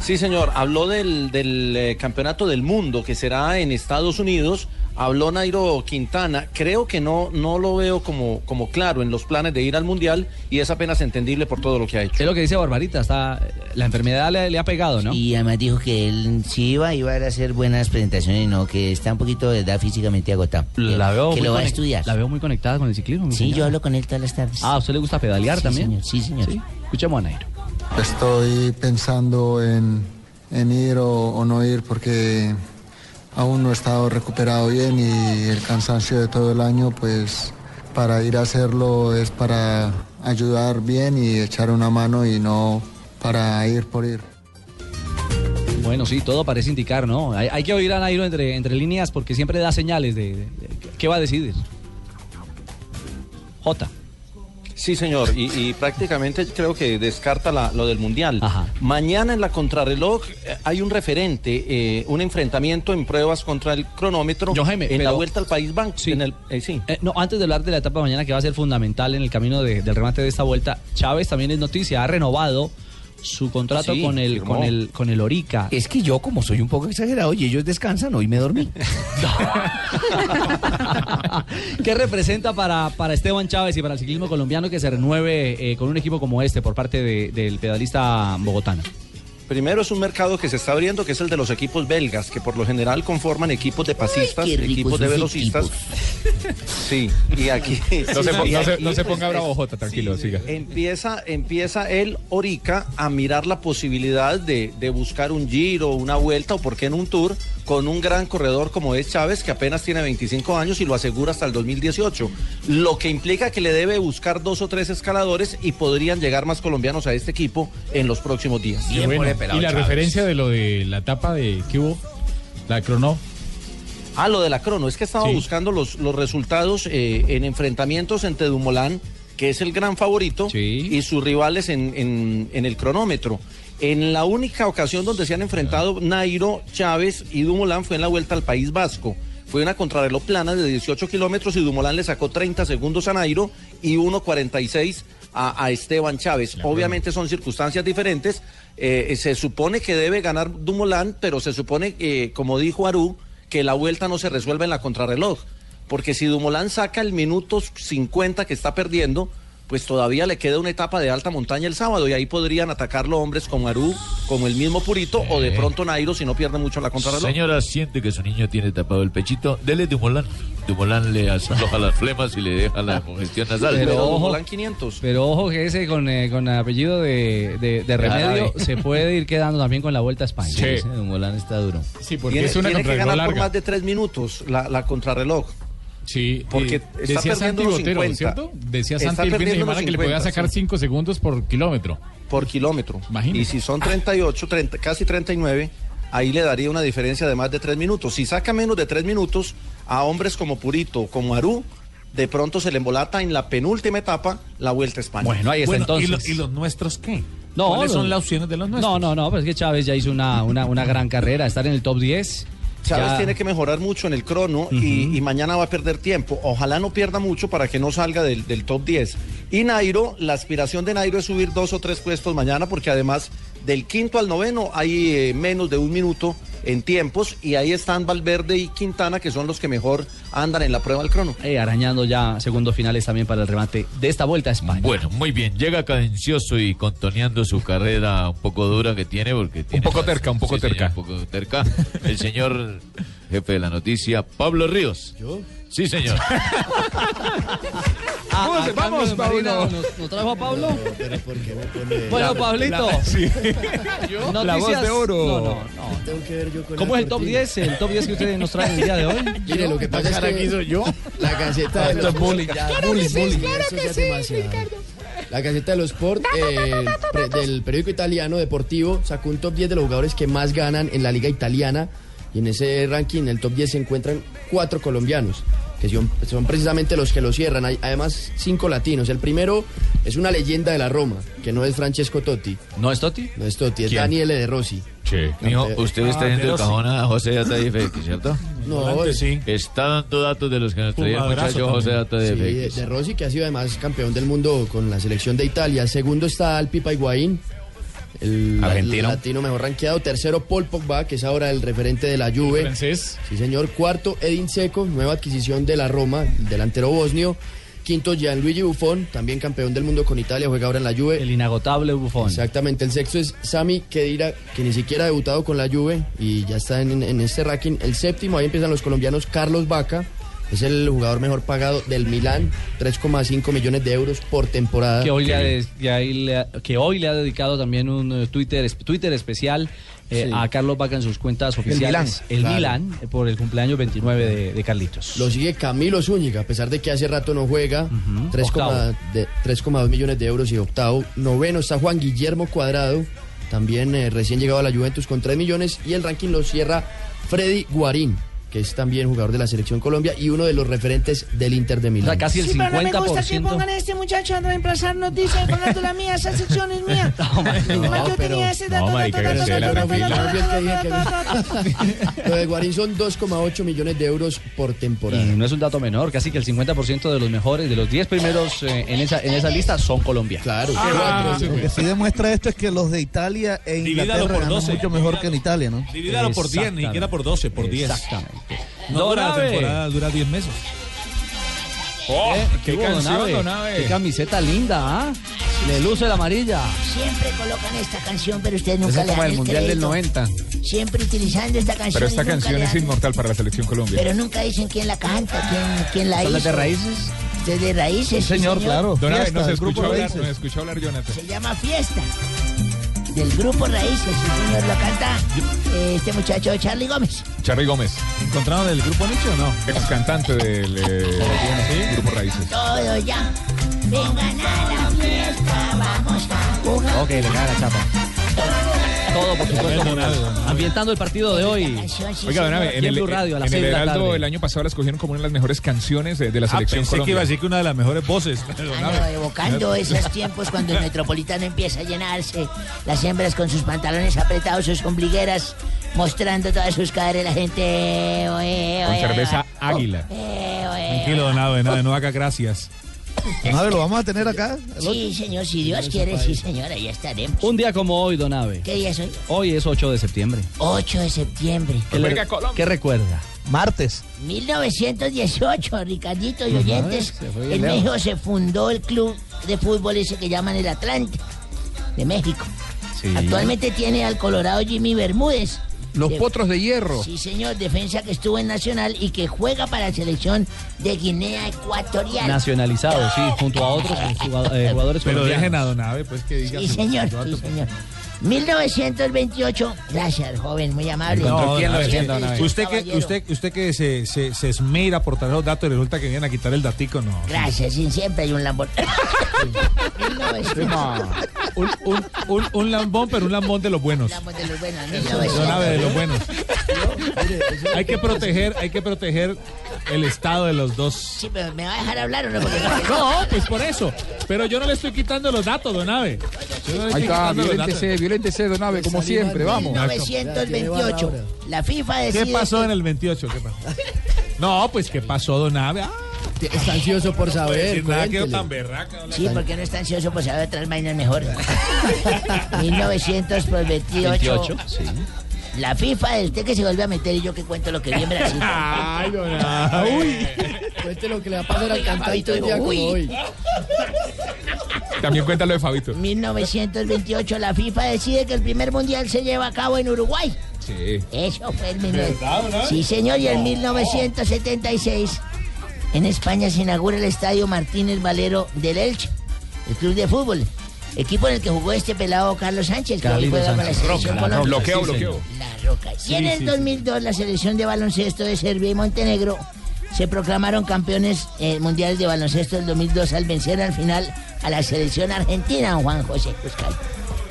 Sí, señor. Habló del, del, eh, campeonato del mundo que será en Estados Unidos. Habló Nairo Quintana. Creo que no, no lo veo como, como claro en los planes de ir al mundial y es apenas entendible por todo lo que ha hecho. Es lo que dice Barbarita, está, la enfermedad le, le ha pegado, ¿no? Y además dijo que él si iba, iba a hacer buenas presentaciones y no, que está un poquito de edad físicamente agotado. La veo, que muy lo va a estudiar. La veo muy conectada con el ciclismo. Sí, señora. yo hablo con él todas las tardes. Ah, ¿a usted le gusta pedalear Sí, también? señor, sí, señor. Escuchemos a Nairo. Estoy pensando en, en ir o, o no ir porque aún no he estado recuperado bien y el cansancio de todo el año, pues para ir a hacerlo es para ayudar bien y echar una mano y no para ir por ir. Bueno, sí, todo parece indicar, ¿no? Hay, que oír a Nairo entre, entre líneas porque siempre da señales de, de- de qué va a decidir. Jota. Sí, señor, y, y prácticamente creo que descarta la- lo del Mundial. Mañana en la contrarreloj eh, hay un referente, eh, un enfrentamiento en pruebas contra el cronómetro Yo, Jaime, en la vuelta al País Banco. En el, eh, sí. Eh, no, antes de hablar de la etapa de mañana que va a ser fundamental en el camino de- del remate de esta vuelta, Chávez también es noticia, ha renovado su contrato Sí, con el firmó. con el con el Orica. Es que yo, como soy un poco exagerado y ellos descansan, hoy me dormí. ¿Qué representa para, para Esteban Chávez y para el ciclismo colombiano que se renueve eh, con un equipo como este por parte de- del pedalista bogotano? Primero es un mercado que se está abriendo, que es el de los equipos belgas, que por lo general conforman equipos de pasistas, equipos de velocistas. Sí, y aquí... No se, y no se- aquí, no se pues, ponga bravo, Jota, tranquilo, siga. Empieza, empieza el Orica a mirar la posibilidad de, de buscar un giro, una vuelta o por qué no un tour con un gran corredor como es Chávez, que apenas tiene 25 años y lo asegura hasta el 2018. Lo que implica que le debe buscar dos o tres escaladores y podrían llegar más colombianos a este equipo en los próximos días. Bueno. Y la referencia de lo de la etapa de que hubo, la crono. Ah, lo de la crono, es que estaba Sí. buscando los, los resultados eh, en enfrentamientos entre Dumoulin, que es el gran favorito, y sus rivales en, en- en el cronómetro. En la única ocasión donde se han enfrentado Nairo, Chávez y Dumoulin fue en la vuelta al País Vasco. Fue una contrarreloj plana de 18 kilómetros y Dumoulin le sacó 30 segundos a Nairo y 1.46 a, a Esteban Chávez. Obviamente son circunstancias diferentes. Eh, se supone que debe ganar Dumoulin, pero se supone que, como dijo Aru, que la vuelta no se resuelve en la contrarreloj. Porque si Dumoulin saca el minuto 50 que está perdiendo, pues todavía le queda una etapa de alta montaña el sábado y ahí podrían atacarlo hombres como Aru, como el mismo Purito o de pronto Nairo si no pierde mucho la contrarreloj. Señora, siente que su niño tiene tapado el pechito, dele Dumolán. Dumolán le afloja las flemas y le deja la congestión nasal. Pero ojo, Dumoulin 500. pero ojo que ese con, eh, con apellido de, de- de remedio se puede ir quedando también con la vuelta a España. Sí. Ese Dumoulin está duro. Sí, tiene, tiene que ganar por más de tres minutos la, la contrarreloj. Sí, Porque eh, está decía perdiendo Santi los Botero, 50. ¿cierto? Decía Está Santi el fin de semana los que le podía 50, sacar sí. 5 segundos por kilómetro. Por kilómetro. Y si son 38, 30, casi 39, ahí le daría una diferencia de más de 3 minutos. Si saca menos de 3 minutos a hombres como Purito, como Aru, de pronto se le embolata en la penúltima etapa la Vuelta a España. Bueno, ahí está Bueno, ¿y, entonces. lo- y los nuestros qué? No, ¿Cuáles no, son las opciones de los nuestros? No, no, no, pero es que Chávez ya hizo una, una, una gran carrera, estar en el top 10. Chávez ya- tiene que mejorar mucho en el crono y, y mañana va a perder tiempo. Ojalá no pierda mucho para que no salga del, del top 10. Y Nairo, la aspiración de Nairo es subir dos o tres puestos mañana porque además del quinto al noveno hay eh, menos de un minuto en tiempos y ahí están Valverde y Quintana que son los que mejor andan en la prueba del crono. Eh, arañando ya segundos finales también para el remate de esta vuelta a España. Bueno, muy bien. Llega cadencioso y contoneando su carrera un poco dura que tiene porque tiene poco más- terca, un poco Sí, señor, terca. un poco terca. El señor jefe de la noticia, Pablo Ríos. ¿Yo? Sí, señor. Ah, Vamos, a Pablo. ¿Nos, nos trajo a Pablo? Pero ¿por qué me pone- Bueno, La- Pablito. la- sí. Noticias- La voz de oro. No, no, no. Tengo que ver yo con ¿Cómo es el top cortina. 10? El top 10 que ustedes nos traen el día de hoy. Mire, lo que pasa es que yo? la caseta de Esto los es bullying, ya, Claro bullying, que sí, bullying. claro Eso que ya es sí, demasiado. La caseta de los Sport eh, pre- del periódico italiano deportivo sacó un top 10 de los jugadores que más ganan en la liga italiana y en ese ranking, en el top 10 se encuentran cuatro colombianos que son, son precisamente los que lo cierran. Hay además cinco latinos. El primero es una leyenda de la Roma, que no es Francesco Totti. ¿No es Totti? No es Totti, es ¿Quién? Daniele De Rossi. Mijo, Campeón. usted está Ah, en de cajón a José Data de FX, ¿cierto? No, es- Está dando datos de los que nos traía el muchacho José. Data de Sí, FX. de Rossi, que ha sido además campeón del mundo con la selección de Italia. Segundo está el Pipa Higuaín, el, Argentino. el latino mejor rankeado. Tercero, Paul Pogba, que es ahora el referente de la Juve. Francés. Sí, señor. Cuarto, Edin Seco, nueva adquisición de la Roma, el delantero bosnio. Quinto, Gianluigi Buffon, también campeón del mundo con Italia, juega ahora en la Juve. El inagotable Buffon. Exactamente. El sexto es Sami Khedira, que ni siquiera ha debutado con la Juve y ya está en, en este ranking. El séptimo, ahí empiezan los colombianos, Carlos Vaca. Es el jugador mejor pagado del Milán, 3,5 millones de euros por temporada. Que hoy, le ha, que ahí le ha- que hoy le ha dedicado también un eh, Twitter, Twitter especial eh, Sí. a Carlos Vaca en sus cuentas oficiales. Milán, El claro. Milán, eh, por el cumpleaños 29 de, de Carlitos. Lo sigue Camilo Zúñiga, a pesar de que hace rato no juega, 3,2 Octavo. de- 3,2 millones de euros y octavo. Noveno está Juan Guillermo Cuadrado, también eh, recién llegado a la Juventus con 3 millones. Y el ranking lo cierra Freddy Guarín, que es también jugador de la Selección Colombia y uno de los referentes del Inter de Milán. casi Sí, pero no me gusta que pongan a este muchacho a reemplazar noticias pagando la mía, esa sección es mía. Yo tenía ese dato, no, marica, que. Lo de Guarín son 2,8 millones de euros por temporada. Y no es un dato menor, casi que el 50% de los mejores, de los 10 primeros eh, en, esa, en esa lista son colombianos. Claro. Ah, Lo que sí demuestra esto es que los de Italia e Inglaterra por ganan 12. mucho mejor que en Italia, ¿no? Divídalo por 10, ni siquiera por 12, por 10. Exactamente. No dura la Donave. temporada, dura 10 meses. Oh, Eh, qué canción, Donave? Donave. Qué camiseta linda, ¿ah? Le luce la amarilla. Siempre colocan esta canción, pero ustedes nunca es le como dan el el Mundial del crédito. 90. Siempre utilizando esta canción. Pero esta canción es inmortal para la selección Colombia. Pero nunca dicen quién la canta, quién, quién la ¿Son hizo. de Raíces? Desde Raíces, sí, Don Abe, Fiesta, nos del escuchó hablar, escuchó hablar Jonathan. Se llama Fiesta. Del grupo Raíces, sí, señor. Lo canta eh, este muchacho Charlie Gómez. Charly Gómez, ¿Encontraron el grupo Nicho o no? ex cantante del eh, Grupo Raíces. Todo ya. Vengan a la fiesta, vamos a jugar. Ok, le cae la chapa. Todo, por supuesto, Donave, ambientando el partido de hoy. Oiga, en el, Blue Radio a las en el 6 de la Heraldo tarde. el año pasado la escogieron como una de las mejores canciones de, de la Ah, selección pensé que iba a decir que una de las mejores voces. Ah, no, evocando esos tiempos cuando el metropolitano empieza a llenarse, las hembras con sus pantalones apretados, sus ombligueras, mostrando todas sus caderas, la gente. oe, Con oe, cerveza Águila. Tranquilo, Donave, nada, no haga gracias. Donave, ¿lo vamos a tener acá? Sí, señor, si Dios quiere, sí, señora, ya estaremos. Un día como hoy, Donave. ¿Qué día es hoy? Hoy es 8 de septiembre. 8 de septiembre. ¿Qué, le- qué recuerda? Martes. 1918, Ricardito y oyentes. En. México se fundó el club de fútbol ese que llaman el Atlante de México. Sí. Actualmente tiene al Colorado Jimmy Bermúdez. Los De- potros de hierro. Sí, señor, defensa que estuvo en Nacional y que juega para la selección de Guinea Ecuatorial. Nacionalizado, sí, junto a otros jugado- eh, jugadores Pero colombianos. dejen a Donave, pues que diga. Sí, señor, sí, pues. señor. 1928, gracias, joven, muy amable. No, quién lo? Usted que, usted, usted que se, se, se esmera por traer los datos y resulta que vienen a quitar el datico, no. Gracias, sí, siempre hay un lambón. 1900, Un, un, un, un lambón, pero un lambón de los buenos. lambón de los buenos, Donave de 1900. los buenos. Hay que proteger, hay que proteger el estado de los dos. Sí, pero ¿me va a dejar hablar o no? Porque No, pues por eso. Pero yo no le estoy quitando los datos, Donave. Yo no le Ahí estoy está, quitando los datos. Violéntese, violéntese, Don Abe, como siempre, vamos. 1928, la FIFA decide... ¿Qué pasó que- en el 28? ¿Qué pasó? No, pues ¿qué pasó, Donave? Ah, Está ansioso por saber. nada quedó tan berraca. Sí, porque no está ansioso por saber otras vainas mejor. 1928. 28, sí. La FIFA, el usted que se vuelve a meter y yo que cuento lo que vi en Brasil. Ay, Donave. Uy, cuente lo que le va a pasar al día como Uy. hoy. También cuéntalo de Fabito. 1928, la FIFA decide que el primer mundial se lleva a cabo en Uruguay. Sí. Eso fue el 19... ¿Verdad, no? Sí, señor, y en 1976 en España se inaugura el estadio Martínez Valero del Elche, el club de fútbol. Equipo en el que jugó este pelado Carlos Sánchez, que hoy juega la Sánchez. selección Roca, la Colombia. Roca, Bloqueo, bloqueo. La Roca. Y Sí, en el sí, sí. 2002 la selección de baloncesto de Serbia y Montenegro se proclamaron campeones eh, mundiales de baloncesto del 2002 al vencer al final a la selección argentina, Juan José Cuscal.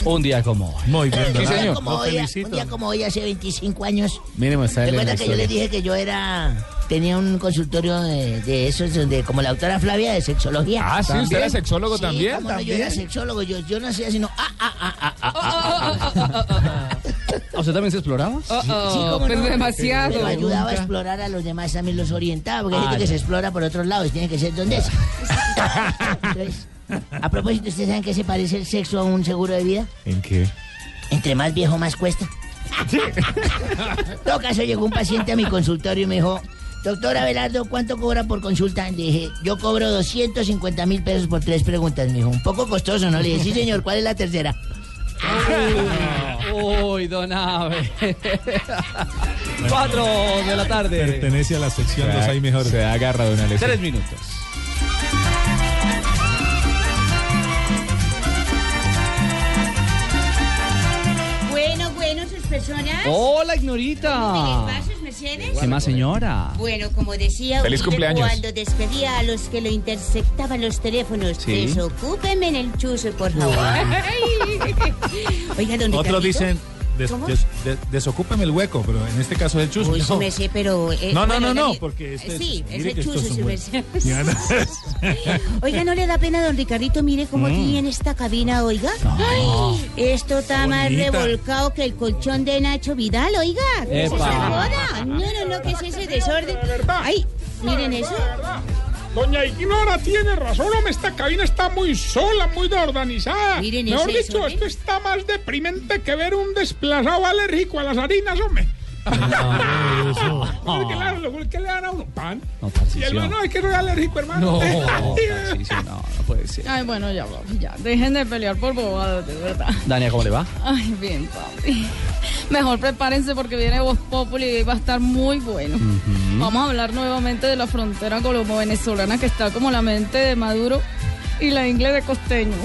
Un día como hoy. Muy Un día como hoy, un día como hoy, hace 25 años, Mínimo ¿Recuerda que yo historia. dije que yo era tenía un consultorio de, de esos donde como la doctora Flavia de sexología? Ah, sí, ¿usted era sexólogo Sí, también? yo era sexólogo, yo, yo no hacía sino ah, ah, ah, ah, ah, Ah, ah, ah, ¿Usted también se exploraba? ah. Sí, cómo pero no. demasiado. Pero ayudaba a explorar a los demás, también los orientaba, porque hay Ah, gente que ya. se explora por otros lados, tiene que ser donde es. Entonces, a propósito, ¿ustedes saben qué se parece el sexo a un seguro de vida? ¿En qué? Entre más viejo, más cuesta. En todo caso, llegó un paciente a mi consultorio y me dijo, doctor Abelardo, ¿cuánto cobra por consulta? Le dije, yo cobro 250 mil pesos por tres preguntas. Me dijo, un poco costoso, ¿no? Le dije, sí, señor, ¿cuál es la tercera? Uy, don Abe. Cuatro de la tarde. Pertenece a la sección Los hay mejores. Se agarra de una lección. Tres minutos. Bueno, bueno, sus personas. Hola, ¿Cómo Ignorita. les va, sus mercedes? ¿Qué más, señora? Bueno, como decía Feliz cumpleaños. cuando despedía a los que lo interceptaban los teléfonos, Sí. desocúpenme en el chuzo, por favor. Oiga, don Otros dicen, des- des- de- desocúpeme el hueco, pero en este caso es el chusco. Uy, No. merced, pero... eh, No, no, bueno, no, no, oiga, porque este es- Sí, es el chuzo, su buenos. merced. Oiga, ¿no le da pena, don Ricardito? Mire cómo Mm. aquí en esta cabina, oiga. Ay, esto está más bonita. revolcado que el colchón de Nacho Vidal, oiga. ¿Qué es esa joda? No, no, no, ¿qué es ese desorden? Ay, miren eso. Doña Ignora tiene razón, hombre, esta cabina está muy sola, muy desorganizada. Miren Mejor dicho, desorden. esto está más deprimente que ver un desplazado alérgico a las harinas, hombre. Porque claro, luego que le dan a uno pan. y el no, es que soy alérgico, hermano. no, no puede ser. Ay, bueno, ya, ya. Dejen de pelear por bobadas, de verdad. Dania, ¿cómo le va? Ay, bien, papi. Mejor prepárense porque viene Voz Populi y va a estar muy bueno. Vamos a hablar nuevamente de la frontera colombo-venezolana que está como la mente de Maduro y la ingle de Costeño.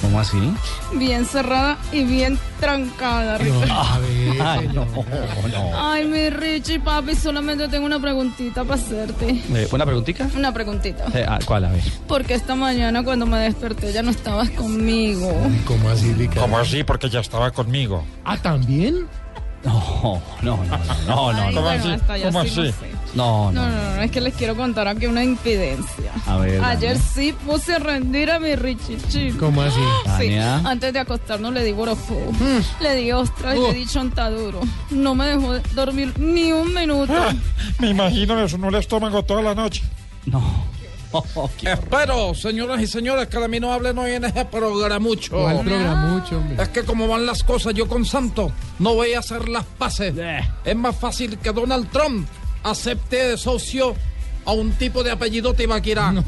¿Cómo así? Bien cerrada y bien trancada. Ay, no, no. Ay, mi Richie, papi, solamente tengo una preguntita para hacerte. Eh, ¿Una preguntita? Una preguntita. Eh, ah, ¿Cuál? A ver. Porque esta mañana cuando me desperté ya no estabas conmigo. ¿Cómo así, Ricardo? ¿Cómo así? Porque ya estaba conmigo. ¿Ah, también? No, no, no, no, no, no. Ay, no. bueno, hasta ya ¿Cómo sí, no así? No, No, no. no, no, es que les quiero contar aquí una impidencia. A ver. Ayer Dania. sí puse a rendir a mi Richie chico. ¿Cómo así? Sí, Dania. antes de acostarnos le di borofó, le di ostras y le di chontaduro. No me dejó dormir ni un minuto. Ah, me imagino me sonó el estómago toda la noche. Espero, señoras y señores, que de mí no hablen hoy en ese programucho. ¿Cuál programucho, hombre? Es que como van las cosas, yo con Santo no voy a hacer las paces. Es más fácil que Donald Trump acepte de socio a un tipo de apellido Tibaquirá.